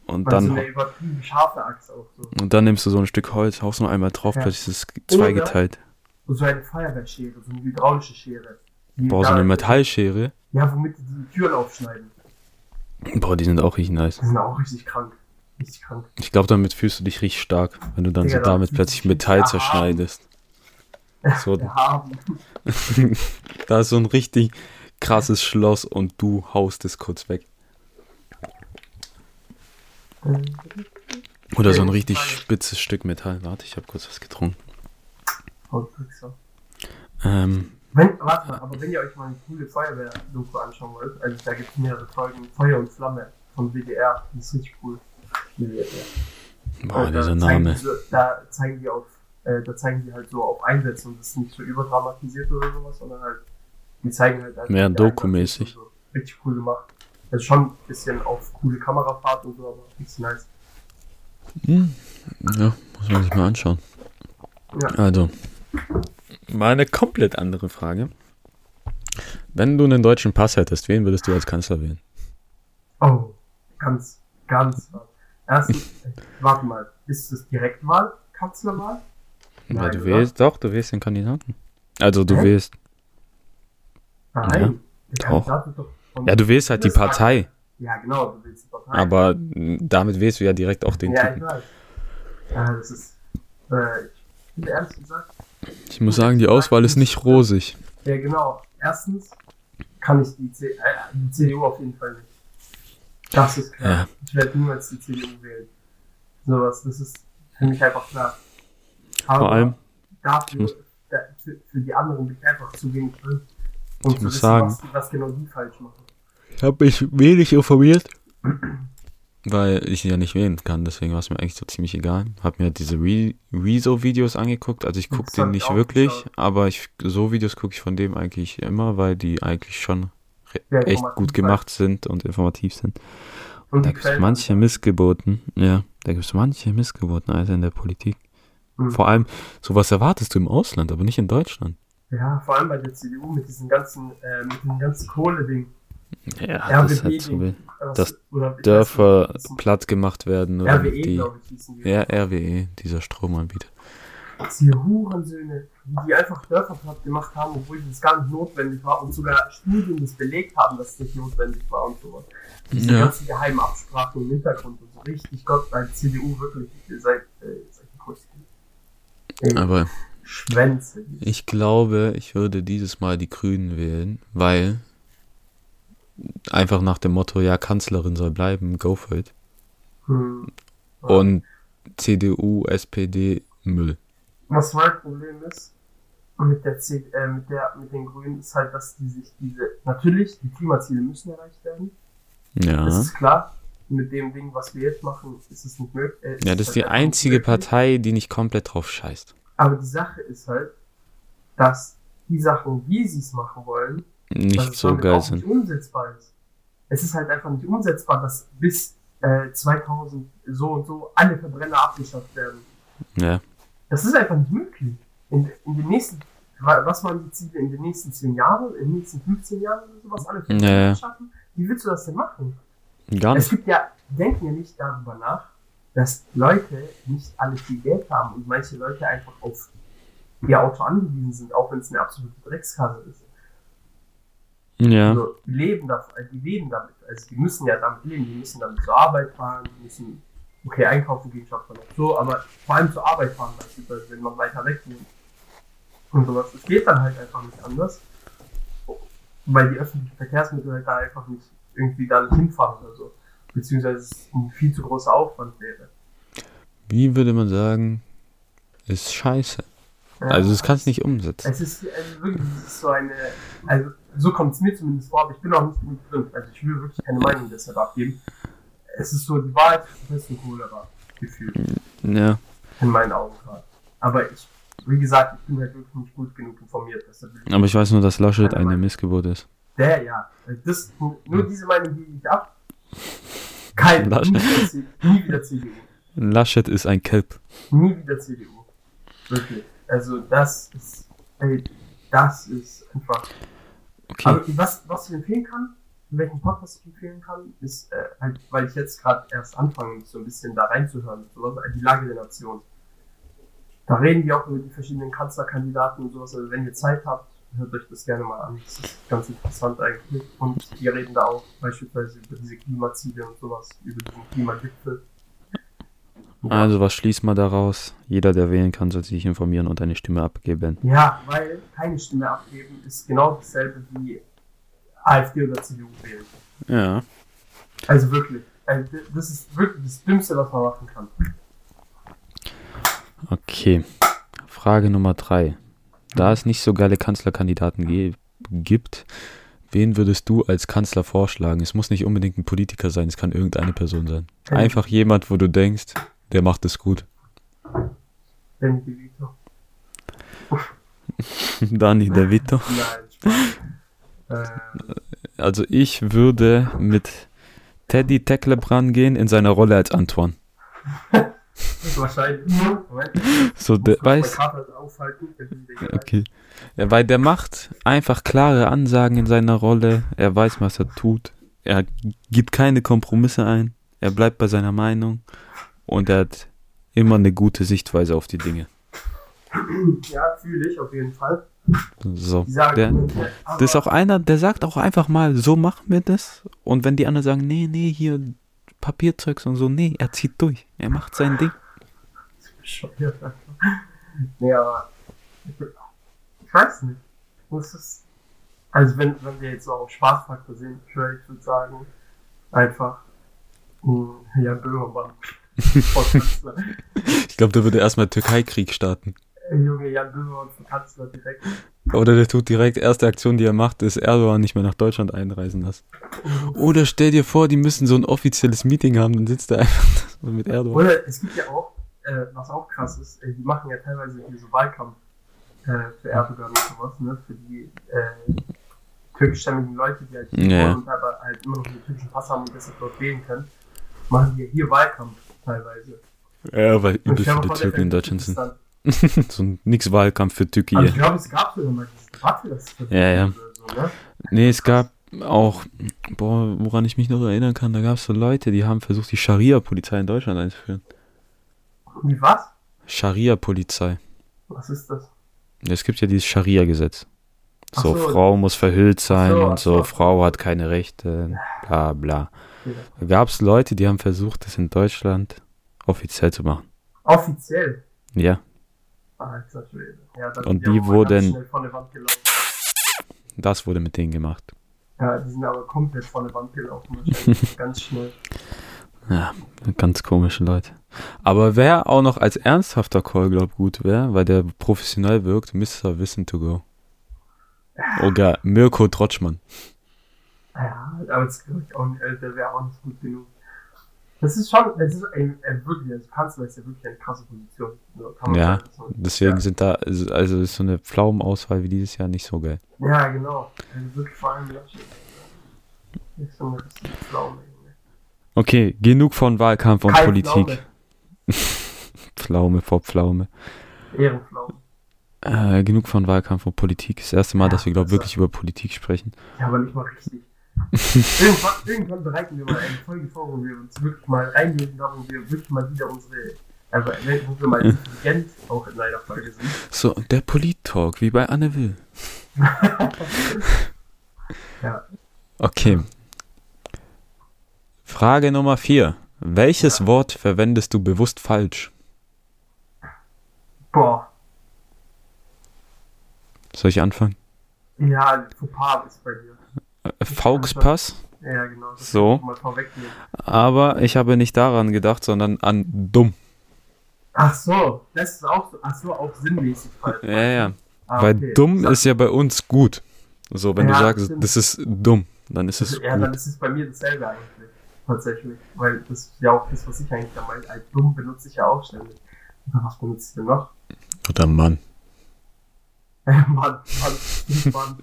Und Und so dann eine übertrieben scharfe Axt auch so. und dann nimmst du so ein Stück Holz, haust noch einmal drauf, Ja. plötzlich ist es zweigeteilt. Und so eine Feuerwehrschere, so eine hydraulische Schere. Boah, so eine Metallschere. Ja, womit die die Türen aufschneiden. Boah, die sind auch richtig nice. Die sind auch richtig krank. Richtig krank. Ich glaube, damit fühlst du dich richtig stark, wenn du dann Digga, so da damit plötzlich Metall zerschneidest. So, da ist so ein richtig krasses Schloss und du haust es kurz weg. Oder so ein richtig spitzes Stück Metall. Warte, ich habe kurz was getrunken. Ähm, Wenn, warte mal, aber wenn ihr euch mal eine coole Feuerwehr-Doku anschauen wollt, also da gibt es mehrere Folgen, Feuer und Flamme von WDR, das ist richtig cool. Boah, Und dieser Name. die So, da zeigen die auf, äh, da zeigen die halt so auf Einsätze und das ist nicht so überdramatisiert oder sowas, sondern halt, die zeigen halt einfach Mehr die Einsätze Doku-mäßig. So. Richtig cool gemacht. Also schon ein bisschen auf coole Kamerafahrt und so, aber richtig nice. Hm, ja, muss man sich mal anschauen. Ja. Also, mal eine komplett andere Frage. Wenn du einen deutschen Pass hättest, wen würdest du als Kanzler wählen? Oh, ganz, ganz. Erstens, warte mal, ist das Direktwahl, Kanzlerwahl? Ja, Nein, du oder? wählst, doch, du wählst den Kandidaten. Also du Hä? wählst, Nein, der doch. Kandidat ist doch ja, du wählst halt die. Partei, Ja, genau, du willst die Partei. aber damit wählst du ja direkt auch den ja, ich Typen. weiß. Ja, das ist, äh, ich finde ehrlich gesagt, Ich muss sagen, die Auswahl ist nicht rosig. Ja, genau. Erstens kann ich die, C äh, die CDU auf jeden Fall nicht. Das ist klar. Ja. Ich werde niemals die CDU wählen. Sowas, das ist für mich einfach klar. Aber Vor allem, dafür, muss- da, für, für die anderen bin ich einfach zu wenig drin. Um Ich zu muss wissen, sagen- was, was genau die falsch machen. Ich habe mich wenig informiert. Weil ich ja nicht wählen kann, deswegen war es mir eigentlich so ziemlich egal. Hab mir diese Re- Rezo-Videos angeguckt, also ich gucke den nicht wirklich, geschaut. aber ich, so Videos gucke ich von dem eigentlich immer, weil die eigentlich schon Ja, echt gut gemacht sind und informativ sind. Und Da gibt es manche Missgeburten, ja, da gibt es manche Missgeburten, Alter, in der Politik. Hm. Vor allem, sowas erwartest du im Ausland, aber nicht in Deutschland. Ja, vor allem bei der CDU mit diesem ganzen, äh, mit dem ganzen Kohle-Ding. Ja, das ist halt RWE so. Äh, was- Dass Dörfer platt gemacht werden oder RWE, die. glaube ich, die. Ja, RWE, dieser Stromanbieter. Diese Hurensöhne, die einfach Dörfer platt gemacht haben, obwohl das gar nicht notwendig war und sogar Studien das belegt haben, dass es nicht notwendig war und sowas. Diese Ja. ganzen geheimen Absprachen im Hintergrund und so richtig Gott, bei CDU wirklich, seid, äh, die größten. Ey, Aber Schwänze. Ich glaube, ich würde dieses Mal die Grünen wählen, weil einfach nach dem Motto, ja, Kanzlerin soll bleiben, go for it. Hm. Und CDU, SPD, Müll. Was mein Problem ist mit der C äh, mit der mit den Grünen ist halt, dass die sich diese natürlich die Klimaziele müssen erreicht werden. Das Ja. ist klar. Mit dem Ding, was wir jetzt machen, ist es nicht möglich. Äh, Ja, das ist halt die einzige. Partei, die nicht komplett drauf scheißt. Aber die Sache ist halt, dass die Sachen, wie sie es machen wollen, Nicht es so geil sind. nicht umsetzbar ist. Es ist halt einfach nicht umsetzbar, dass bis äh, 2000 so und so alle Verbrenner abgeschafft werden. Ja. Das ist einfach nicht möglich. In, in den nächsten, wa- was waren die Ziele in den nächsten 10 Jahren, in den nächsten 15 Jahren oder sowas, alle Verbrenner Ja, abschaffen? Wie willst du das denn machen? Gar Es nicht. gibt ja, denken ja nicht darüber nach, dass Leute nicht alle viel Geld haben und manche Leute einfach auf ihr Auto angewiesen sind, auch wenn es eine absolute Dreckskasse ist. Ja. Also, die leben äh, die leben damit. Also, die müssen ja damit leben, die müssen damit zur Arbeit fahren, die müssen, okay, einkaufen gehen schafft man auch so, aber vor allem zur Arbeit fahren beispielsweise, wenn man weiter weg wohnt. Und sowas. Es geht dann halt einfach nicht anders. Weil die öffentlichen Verkehrsmittel halt da einfach nicht irgendwie da nicht hinfahren oder so. Beziehungsweise es ein viel zu großer Aufwand wäre. Wie würde man sagen, ist scheiße. Ja, Also das kannst du nicht umsetzen. Es ist also wirklich es ist so eine, also so kommt es mir zumindest vor, aber ich bin auch nicht genug drin. Also ich will wirklich keine Meinung deshalb abgeben. Es ist so die Wahrheit des Cholera gefühlt, Ja. in meinen Augen gerade. Aber ich, wie gesagt, ich bin halt wirklich nicht gut genug informiert. Ich Aber ich weiß nur, dass Laschet eine Meinung. Missgeburt ist. der, ja. Das, nur diese Meinung gebe ich ab. Kein, Lasch- nie nie wieder CDU. Laschet ist ein Kelp. Nie wieder CDU. Wirklich. Also das ist, ey, das ist einfach Okay. Aber was, was ich empfehlen kann, welchen Podcast ich empfehlen kann, ist äh, halt, weil ich jetzt gerade erst anfange, so ein bisschen da reinzuhören, sowas, die Lage der Nation. Da reden die auch über die verschiedenen Kanzlerkandidaten und sowas. Also wenn ihr Zeit habt, hört euch das gerne mal an. Das ist ganz interessant eigentlich. Und die reden da auch beispielsweise über diese Klimaziele und sowas, über diesen Klimagipfel. Also was schließt man daraus? Jeder, der wählen kann, soll sich informieren und eine Stimme abgeben. Ja, weil keine Stimme abgeben ist genau dasselbe wie AfD oder CDU wählen. Ja. Also wirklich. Also das ist wirklich das Dümmste, was man machen kann. Okay. Frage Nummer drei. Da es nicht so geile Kanzlerkandidaten ge gibt, wen würdest du als Kanzler vorschlagen? Es muss nicht unbedingt ein Politiker sein, es kann irgendeine Person sein. Einfach jemand, wo du denkst, der macht es gut. Danny DeVito. Dani DeVito. Nein, äh, Also ich würde mit Teddy Tecklebrand gehen in seiner Rolle als Antoine. wahrscheinlich. So, der weiß. Okay. Ja, weil der macht einfach klare Ansagen in seiner Rolle. Er weiß, was er tut. Er gibt keine Kompromisse ein. Er bleibt bei seiner Meinung. Und er hat immer eine gute Sichtweise auf die Dinge. Ja, fühle ich auf jeden Fall. So. Der, das ist auch einer, der sagt auch einfach mal, so machen wir das. Und wenn die anderen sagen, nee, nee, hier Papierzeugs und so, nee, er zieht durch. Er macht sein Ding. Nee, aber Ich weiß nicht. Das ist, also wenn, wenn wir jetzt so auf Spaßfaktor sehen, ich würde sagen, einfach, Jan Böhmermann. Ich glaube, der würde erstmal Türkei-Krieg starten. Junge, Jan Böhmermann Kanzler direkt. Oder der tut direkt, erste Aktion, die er macht, ist Erdogan nicht mehr nach Deutschland einreisen lassen. Oder stell dir vor, die müssen so ein offizielles Meeting haben, dann sitzt er einfach mit Erdogan. Oder es gibt ja auch, äh, was auch krass ist, äh, die machen ja teilweise hier so Wahlkampf äh, für Erdogan und sowas, ne? Für die äh, türkischstämmigen Leute, die halt hier Ja. und aber halt immer noch einen türkischen Pass haben und deshalb dort wählen können, machen die hier Wahlkampf teilweise. Ja, weil übel viele Türken in Deutschland sind. so ein nix Wahlkampf für Also Türkei. ich glaube, es gab sogar mal diese Debatte, dass es Ja, ja. so, ne? Nee, es gab auch, boah, woran ich mich noch erinnern kann, da gab es so Leute, die haben versucht, die Scharia-Polizei in Deutschland einzuführen. Wie was? Scharia-Polizei. Was ist das? Es gibt ja dieses Scharia-Gesetz. So, so. Frau muss verhüllt sein so, und so. Frau hat keine Rechte, bla bla. Da gab es Leute, die haben versucht, das in Deutschland offiziell zu machen. Offiziell. Ja, Alter Schwede. Ja, Und die mal wurden- das wurde mit denen gemacht. Ja, die sind aber komplett von der Wand gelaufen, ganz schnell. Ja, ganz komische Leute. Aber wer auch noch als ernsthafter Call, glaub gut wäre, weil der professionell wirkt, Mr. Wissen to go. Oder Mirko Trotschmann. Ja, aber das glaube ich auch nicht, äh, der wäre auch nicht gut genug. Das ist schon, es ist ein, ein wirklich, also Kanzler ist ja wirklich eine krasse Position. Ja. So. Deswegen Ja. sind da, also ist so eine Pflaumenauswahl wie dieses Jahr nicht so geil. Ja, genau. Also wirklich vor allem Laschet. Ist so eine richtige Pflaume. Okay, genug von Wahlkampf und Kein Politik. Pflaume vor Pflaume. Pflaume, Ehrenpflaume. Äh, genug von Wahlkampf und Politik. Das erste Mal, Ja, dass wir, glaube also- wirklich über Politik sprechen. Ja, aber nicht mal richtig. Irgendwann, irgendwann bereiten wir mal eine Folge vor, wo wir uns wirklich mal reinlesen, da wo wir wirklich mal wieder unsere, also wo wir mal intelligent auch in einer Folge sind. So, der Polit-Talk, wie bei Anne Will. Ja. Okay. Frage Nummer 4. Welches Wort verwendest du bewusst falsch? Boah. Soll ich anfangen? Ja, Fauxpas ist bei dir. Äh, Fauxpass, Ja, genau. Das So. kann ich Mal vorwegnehmen. aber ich habe nicht daran gedacht, sondern an dumm. Ach so, das ist auch so, ach so, auch sinnmäßig falsch. Ja, ja. Ah, Weil okay. dumm ist ja bei uns gut. So, wenn Ja, du sagst, stimmt. das ist dumm, dann ist es Ja, dann gut. ist es bei mir dasselbe eigentlich. Tatsächlich. Weil das ist ja auch das, was ich eigentlich da meine. Als dumm benutze ich ja auch ständig. Aber was benutze ich denn noch? Oder Mann. Mann, Mann, Mann.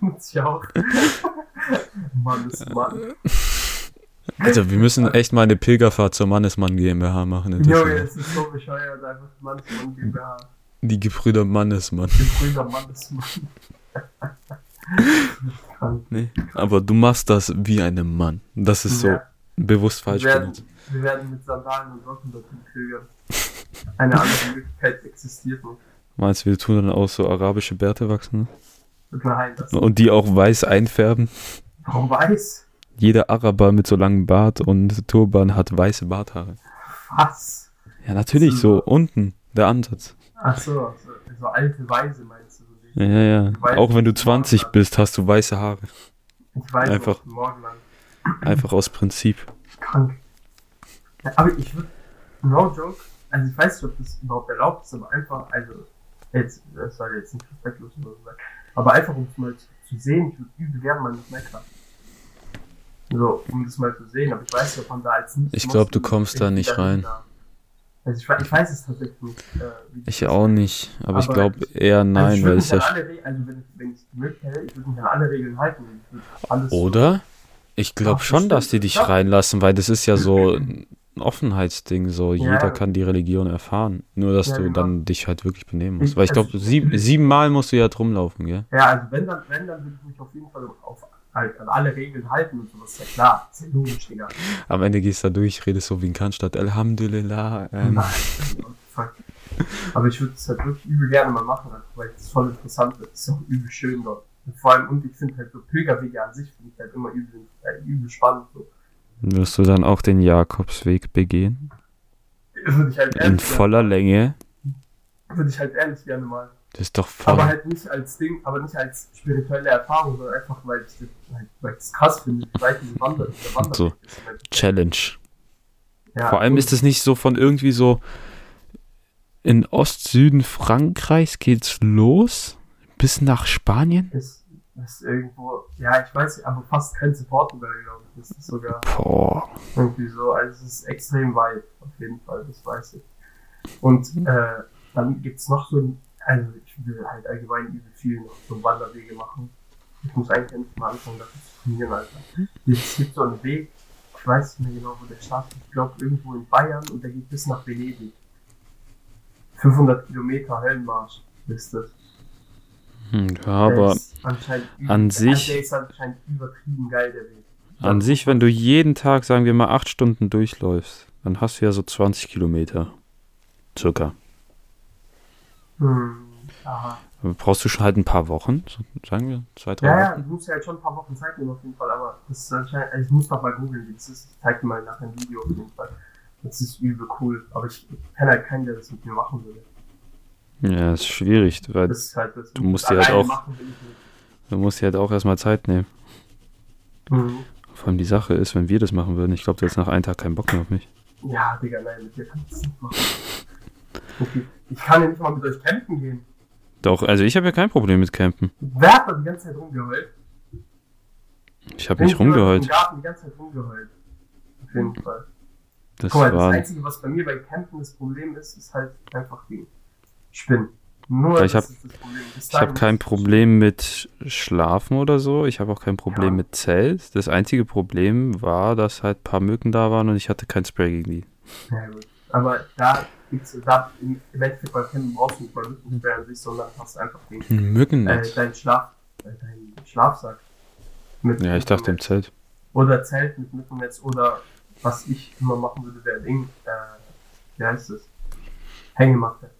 Benutze ich auch. Mann ist Mann. Also, wir müssen echt mal eine Pilgerfahrt zur Mannesmann GmbH machen. Junge, Düsseldorf. es ist so bescheuert, einfach Mann ist Mann GmbH. Die Gebrüder Mannesmann. Gebrüder Mann ist Mann. Krank. Nee. Aber du machst das wie ein Mann. Das ist so Ja. bewusst falsch wir, werden, benutzt. wir werden mit Sandalen und Socken dorthin pilgern. Eine andere Möglichkeit existiert nicht. Meinst du, wir tun dann auch so arabische Bärte wachsen? Nein, das Und die auch weiß einfärben? Warum weiß? Jeder Araber mit so langem Bart und Turban hat weiße Barthaare. Was? Ja, natürlich, so unten, der Ansatz. Ach so, so, so alte Weise meinst du? so Ja, ja, Auch wenn du 20 bist, hast du weiße Haare. Ich weiß Einfach. Einfach aus Prinzip. Krank. Ja, aber ich würde, no joke, also ich weiß nicht, ob das überhaupt erlaubt ist, aber einfach, also, jetzt, das soll jetzt nicht respektlos oder so sein, aber einfach um es mal zu, sehen, ich würde übel gerne mal nicht meckern. So, um das mal zu sehen, aber ich weiß ob man da als nicht Ich glaub, du kommst da nicht rein. Also ich, ich weiß es tatsächlich nicht. Äh, Ich ist. auch nicht, aber, ich Aber glaube ich- eher Also nein, ich weil es ja. alle also wenn wenn ich die Möglichkeit hätte, ich würde mich an alle Regeln halten. Ich Oder? Ich glaube schon, dass die dich Ja. reinlassen, weil das ist ja so ein Offenheitsding, so Ja. jeder kann die Religion erfahren. Nur, dass Ja, du genau. dann dich halt wirklich benehmen musst. Ich- Weil ich glaube, also- sieben, siebenmal musst du ja drum laufen, gell? Ja, also wenn dann, wenn, dann würde ich mich auf jeden Fall auf, halt, an alle Regeln halten und sowas. Ja klar, ist ja logisch, Digga. Am Ende gehst du da durch, redest so wie in Cannstatt. Alhamdulillah. Ähm, Nein, fuck. Aber ich würde es halt wirklich übel gerne mal machen, weil es voll interessant ist. Es ist auch übel schön dort. Und vor allem, und ich finde halt so Pilgerwege an sich, finde ich halt immer übel, äh, übel spannend. So. Wirst du dann auch den Jakobsweg begehen? Halt In voller Länge. gerne, würde ich halt ehrlich gerne mal. Das ist doch voll. Aber halt nicht als Ding, aber nicht als spirituelle Erfahrung, sondern einfach, weil ich das, halt, weil ich das krass finde, weit diese Wander, dieser Wanderweg So. Halt, Challenge. Ja, Vor allem ist es nicht so von irgendwie so in Ost-Süden Frankreichs geht's los bis nach Spanien. ist, ist irgendwo, ja, ich weiß nicht, aber fast Grenze Portugal, glaube ich. Das ist sogar Boah. irgendwie so, also es ist extrem weit, auf jeden Fall, das weiß ich. Und äh, dann gibt's noch so ein, also ich will halt allgemein übel viel noch so Wanderwege machen. Ich muss eigentlich endlich mal anfangen, dafür zu trainieren, Alter. Es gibt so einen Weg, ich weiß nicht mehr genau, wo der startet, ich glaube irgendwo in Bayern und der geht bis nach Venedig. 500 Kilometer Höllenmarsch ist das. Hm, ja, aber übel- an sich- Der ist anscheinend übertrieben geil, der Weg. an sich, wenn du jeden Tag, sagen wir mal, acht Stunden durchläufst, dann hast du ja so 20 Kilometer. Circa. Hm, aha. Aber Brauchst du schon halt ein paar Wochen, sagen wir, zwei, drei Ja, ja, Wochen? du musst ja halt schon ein paar Wochen Zeit nehmen auf jeden Fall, aber das ist anscheinend, also ich muss doch mal googeln, wie das ist. Ich zeig dir mal nachher ein Video auf jeden Fall. Das ist übel cool, aber ich kenne halt keinen, der das mit mir machen würde. Ja, ist schwierig, weil Das halt das. Du musst dir halt auch- Machen ich. Du musst dir halt auch erstmal Zeit nehmen. Mhm. Vor allem die Sache ist, wenn wir das machen würden, ich glaube, du hättest nach einem Tag keinen Bock mehr auf mich. Ja, Digga, nein, mit dir kann ich das nicht machen. Okay. Ich kann ja nicht mal mit euch campen gehen. Doch, also ich habe ja kein Problem mit Campen. Wer hat da die ganze Zeit rumgeheult? Ich habe nicht rumgeheult. Im Garten die ganze Zeit rumgeheult. Auf jeden Fall. Das Guck mal, das war. Einzige, was bei mir bei Campen das Problem ist, ist halt einfach die Spinnen. Nur ich hab- habe dahin kein Problem mit Schlafen oder so. Ich habe auch kein Problem Ja. mit Zelt. Das einzige Problem war, dass halt ein paar Mücken da waren und ich hatte kein Spray gegen die. Ja, gut. Aber da gibt's, da im im Endeffekt bei Campen brauchst du nicht mal Mückenspray an sich, sondern hast einfach den, äh, Mückennetz. deinen Schlaf, äh, deinen Schlafsack. Mit Ja, ich dachte im. Zelt. Oder Zelt mit Mückennetz oder was ich immer machen würde, wäre Ding, äh, wie heißt es? Hängematte.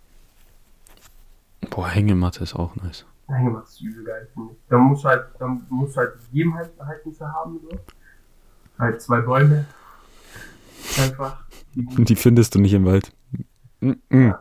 Boah, Hängematte ist auch nice. Hängematte ist übel geil, finde ich. Da musst du halt, da musst du halt Gegebenheiten für haben, so. Halt zwei Bäume. Einfach. Die Die findest du nicht im Wald. Mhm.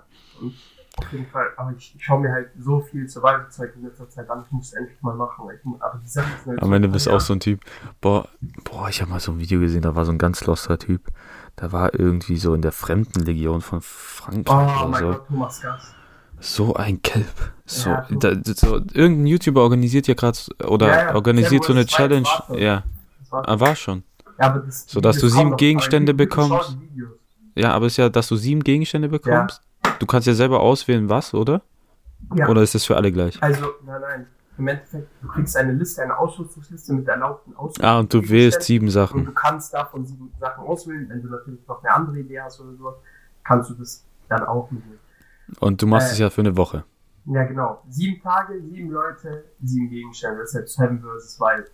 Auf jeden Fall, aber ich, ich schaue mir halt so viel Survival-Zeug in letzter Zeit an, ich muss es endlich mal machen. Ich, aber die Sachen sind halt Am Ende bist du auch so ein Typ. Boah, boah, ich habe mal so ein Video gesehen, da war so ein ganz loster Typ. Da war irgendwie so in der Fremdenlegion von Frankreich Oh oder mein so. Gott, Thomas Gass. So ein Kelb. So, Ja, da, so irgendein YouTuber organisiert ja gerade oder Ja, ja, organisiert so eine Challenge. war. Ja, Das war, ah, war schon. das, So, dass das du sieben Gegenstände bekommst. Ja, aber es ist ja, dass du sieben Gegenstände bekommst. Du kannst ja selber auswählen, was, oder? Ja, Oder ist das für alle gleich? also, nein, nein. Im Endeffekt, du kriegst eine Liste, eine Ausrüstungsliste mit erlaubten Ausrüstungen. Ah, und du wählst sieben Und Sachen. du kannst davon sieben Sachen auswählen. Wenn du natürlich noch eine andere Idee hast oder sowas, kannst du das dann auch mitnehmen. Und du machst Äh. es ja für eine Woche. Ja, genau. Sieben Tage, sieben Leute, sieben Gegenstände. Das ist halt Seven vs. Wild.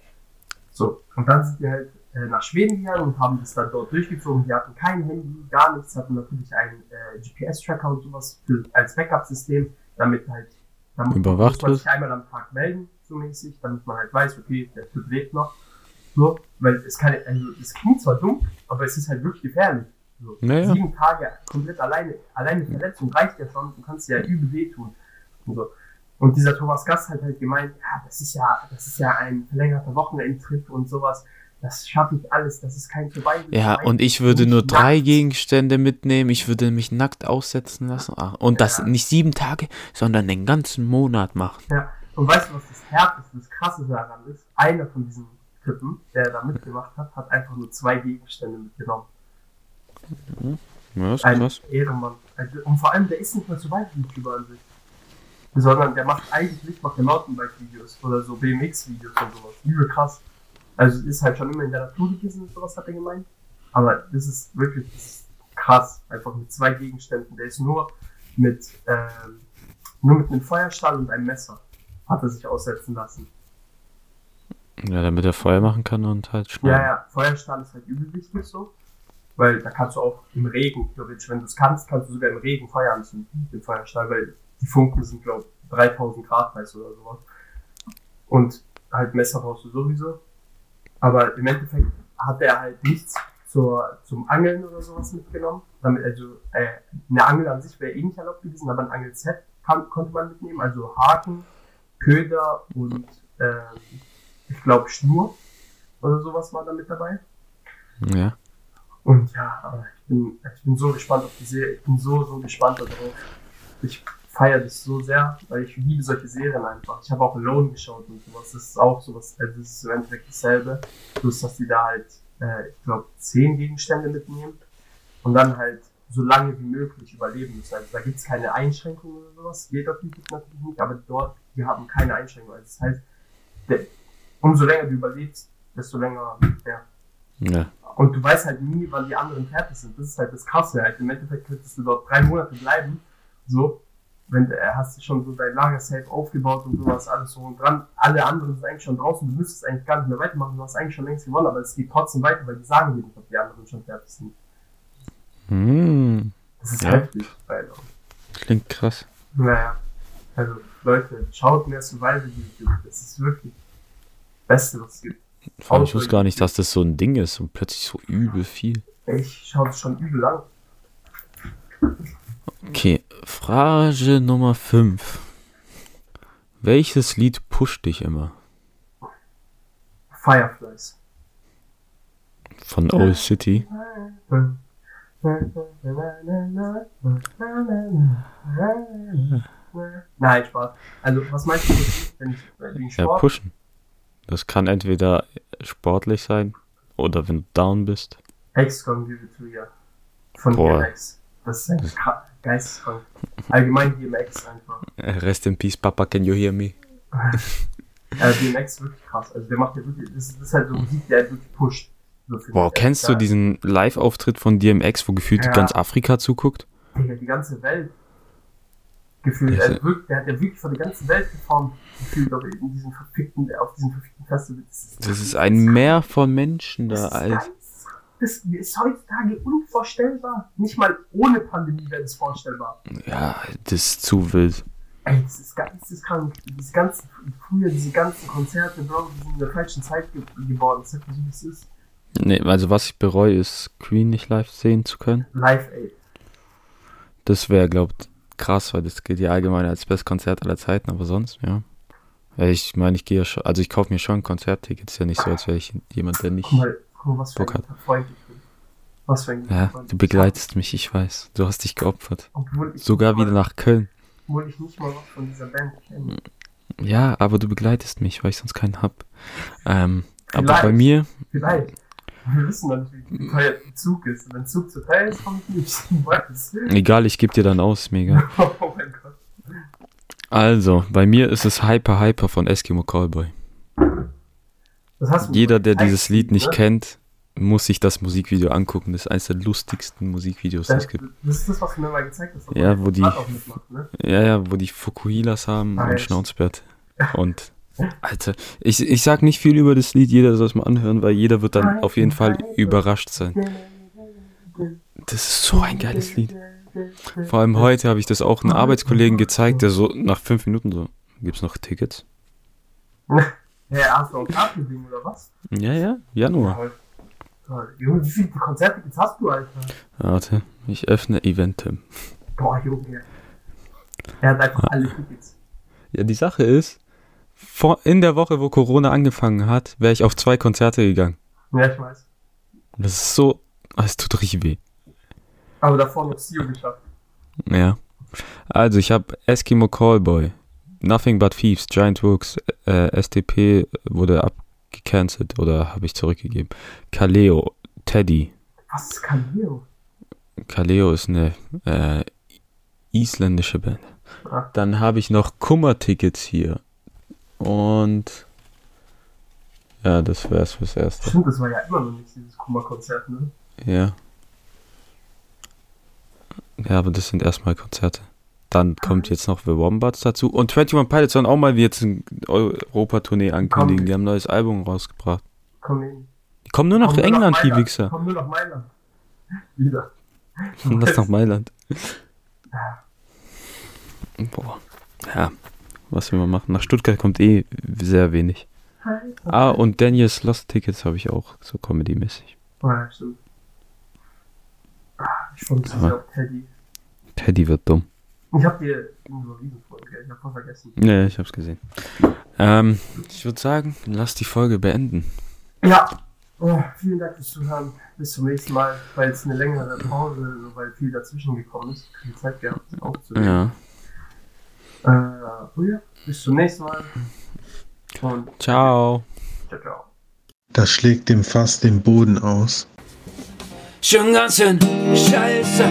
So. Und dann sind die halt äh, nach Schweden gegangen und haben das dann dort durchgezogen. Die hatten kein Handy, gar nichts, hatten natürlich einen äh, GPS-Tracker und sowas für, als Backup-System, damit halt, damit Überwacht muss man sich einmal am Tag melden, so mäßig, damit man halt weiß, okay, der Typ lebt noch. So, weil es kann, also, es klingt zwar dumm, aber es ist halt wirklich gefährlich. So, Naja. Sieben Tage komplett alleine, alleine Verletzung reicht ja schon, du kannst ja übel wehtun. Und, so. und dieser Thomas Gast hat halt gemeint, ja, das ist ja, das ist ja ein verlängerter Wochenendtrip und sowas. Das schaffe ich alles, das ist kein Survival. Ja, und ich würde nur drei nackt. Gegenstände mitnehmen. Ich würde mich nackt aussetzen lassen. Ah, Und das Ja. nicht sieben Tage, sondern den ganzen Monat machen. Ja, und weißt du, was das Härteste, das Krasse daran ist? Einer von diesen Typen, der da mitgemacht hat, hat einfach nur zwei Gegenstände mitgenommen. Ja, ist Ein krass. Ehrenmann. Also, und vor allem, der ist nicht mehr so weit YouTuber an sich. Sondern der macht eigentlich macht der Mountainbike-Videos oder so BMX-Videos und sowas. Übel krass. Also ist halt schon immer in der Natur gewesen und sowas, hat er gemeint. Aber das ist wirklich das ist krass. Einfach mit zwei Gegenständen. Der ist nur mit, ähm, nur mit einem Feuerstahl und einem Messer hat er sich aussetzen lassen. Ja, damit er Feuer machen kann und halt schnell. Ja, ja, Feuerstahl ist halt übel wichtig so. Weil da kannst du auch im Regen, theoretisch, wenn du es kannst, kannst du sogar im Regen Feuer anzünden mit dem Feuerstahl, weil die Funken sind, glaube ich, 3000 Grad heiß oder sowas. Und halt Messer brauchst du sowieso. Aber im Endeffekt hat er halt nichts zur, zum Angeln oder sowas mitgenommen. Damit, also, äh, eine Angel an sich wäre eh nicht erlaubt gewesen, aber ein Angelset kann, konnte man mitnehmen, also Haken, Köder und ähm, ich glaube Schnur oder sowas war da mit dabei. Ja. Und ja, ich bin, ich bin so gespannt auf die Serie. Ich bin so, so gespannt darauf. Ich feiere das so sehr, weil ich liebe solche Serien einfach. Ich habe auch Alone geschaut und sowas. Das ist auch sowas, also das ist im Endeffekt dasselbe. Bloß, dass die da halt, äh, ich glaube, zehn Gegenstände mitnehmen und dann halt so lange wie möglich überleben müssen. Also da gibt es keine Einschränkungen oder sowas. Geht auf YouTube natürlich nicht, aber dort, die haben keine Einschränkungen. Also das heißt, der, umso länger du überlebst, desto länger, ja, Ja. Und du weißt halt nie, wann die anderen fertig sind. Das ist halt das Krasse. Halt. Im Endeffekt könntest du dort drei Monate bleiben. So, wenn äh, hast du schon so dein Lager safe aufgebaut und sowas, alles so und dran. Alle anderen sind eigentlich schon draußen. Du müsstest eigentlich gar nicht mehr weitermachen. Du hast eigentlich schon längst gewonnen, aber es geht trotzdem weiter, weil die sagen dir nicht, ob die anderen schon fertig sind. Hm. Das ist Ja. heftig. Weil, Klingt krass. naja, also Leute, schaut mehr Survival YouTube. Das ist wirklich das Beste, was es gibt. Vor allem, ich wusste gar nicht, dass das so ein Ding ist und plötzlich so übel viel. Ich schaue es schon übel lang. Okay, Frage Nummer 5. Welches Lied pusht dich immer? Fireflies. Von Old City? Nein, Spaß. Also, was meinst du, wenn ich wegen Ja, Sport? pushen. Das kann entweder sportlich sein oder wenn du down bist. To You. Von Boah. DMX. Das ist ein kra- geisteskrank. Allgemein DMX einfach. Äh, Rest in peace, Papa, can you hear me? Also DMX ist wirklich krass. Also, der macht ja wirklich, das ist, das ist halt so Musik, der halt wirklich pusht. So Boah, kennst du diesen Live-Auftritt von DMX, wo gefühlt Ja. ganz Afrika zuguckt? Digga, die ganze Welt. Gefühlt. Das- Also, wirklich, der hat ja wirklich von der ganzen Welt geformt. Gefühlt auf in diesen verfickten, auf diesen verfickten Festival. Das Das ist ein Meer von Menschen da, Das ist, ganz, das ist heutzutage unvorstellbar. Nicht mal ohne Pandemie wäre das vorstellbar. Ja, das ist zu wild. Ey, das ist geisteskrank. Diese ganzen, früher diese ganzen Konzerte, Bro, die sind in der falschen Zeit ge geboren. Das ist wie es ist. Nee, also was ich bereue, ist Queen nicht live sehen zu können. Live Aid. Das wäre, glaubt, krass, weil das gilt ja allgemein als bestes Konzert aller Zeiten, aber sonst, ja. Ich meine, ich gehe ja schon, also ich kaufe mir schon Konzerttickets, ist ja nicht so, als wäre ich jemand, der nicht. Guck mal, guck mal, was Bock. Was für ein Ja, Freund. du begleitest mich, ich weiß. Du hast dich geopfert. Sogar wieder nach Köln. Obwohl ich nicht mal was von dieser Band kenne. Ja, aber du begleitest mich, weil ich sonst keinen hab. Ähm, aber bei mir, Vielleicht. Wir wissen nicht, wie teuer der Zug ist. Wenn Zug zu teuer ist, komme ich nicht. Ich weiß. egal, ich gebe dir dann aus, mega. Oh mein Gott. Also, bei mir ist es Hyper Hyper von Eskimo Callboy. Jeder, der dieses Lied nicht ne? kennt, muss sich das Musikvideo angucken. Das ist eines der lustigsten Musikvideos, die Das, es gibt. das ist das, was du mir mal gezeigt hast. Ja, wo die- ne? Ja, ja, wo die Fukuhilas haben Ah, und echt? Schnauzbert. Und, Alter, ich, ich sag nicht viel über das Lied, jeder soll es mal anhören, weil jeder wird dann auf jeden Fall überrascht sein. Das ist so ein geiles Lied. Vor allem heute habe ich das auch einem Arbeitskollegen gezeigt, der so nach fünf Minuten so, gibt's noch Tickets? Ja, hast du auch Kartending oder was? Ja, ja, Januar. Toll. Toll. Junge, wie viele Konzerte jetzt hast du, Alter? Warte, ich öffne Eventim. Boah, Junge. Er hat einfach alle Tickets. Ja, die Sache ist, vor, in der Woche, wo Corona angefangen hat, wäre ich auf zwei Konzerte gegangen. Ja, ich weiß. Das ist so, ah, es tut richtig weh. Aber davor noch Sio geschafft. Ja. Also, ich habe Eskimo Callboy, Nothing But Thieves, Giant Rooks, äh, STP wurde abgecancelt oder habe ich zurückgegeben. Kaleo, Teddy. Was ist Kaleo? Kaleo ist eine äh, isländische Band. Ah. Dann habe ich noch Kummer-Tickets hier. Und ja, das wär's fürs Erste. Stimmt, das war ja immer noch nicht dieses Kummer-Konzert, ne? Ja. Ja, aber das sind erstmal Konzerte. Dann kommt jetzt noch The Wombats dazu. Und 21 Pilots sollen auch mal jetzt eine Europa-Tournee ankündigen. Komm. Die haben ein neues Album rausgebracht. Komm hin. Die kommen nur nach Komm England, die. Wichser. Komm nur nach Mailand. Wieder. Und das nach Mailand. Boah. Ja, was will man machen? Nach Stuttgart kommt eh sehr wenig. Ah, und Daniels Lost Tickets habe ich auch, so comedy-mäßig. Ja, stimmt. Ah, Ich so Aber- Teddy. Teddy wird dumm. Ich hab dir vorhin, gell? Ich hab voll vergessen. Nee, ich hab's gesehen. Ähm, ich würde sagen, lass die Folge beenden. Ja. Oh, vielen Dank fürs Zuhören. Bis zum nächsten Mal. Weil es eine längere Pause, so weil viel dazwischen gekommen ist. Viel Zeit gehabt, aufzunehmen. Ja. Äh, ja, bis zum nächsten Mal. Und Ciao. ciao, ciao. Das schlägt dem Fass den Boden aus. Schon ganz schön scheiße.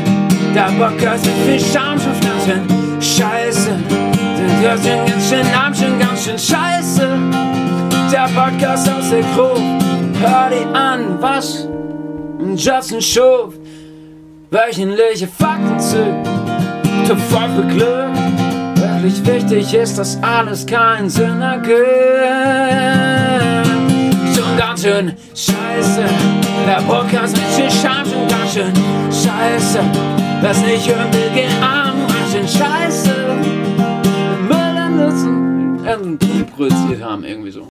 Der Podcast mit viel Charme schon Pflanzen. Scheiße. Den hört den ganz schön arm, schon ganz schön scheiße. Der Podcast aus der Crew. Hör die an, was? Justin Schuf. Wöchentliche Fakten zu. Top voll für Glück. Wirklich wichtig ist, dass alles keinen Sinn ergibt. Schon ganz schön scheiße. Der Podcast mit viel Charme schon ganz schön scheiße. Wer's nicht hören will, geh arm, ganz schön scheiße. Müll nutzen, irgendwie produziert haben, irgendwie so.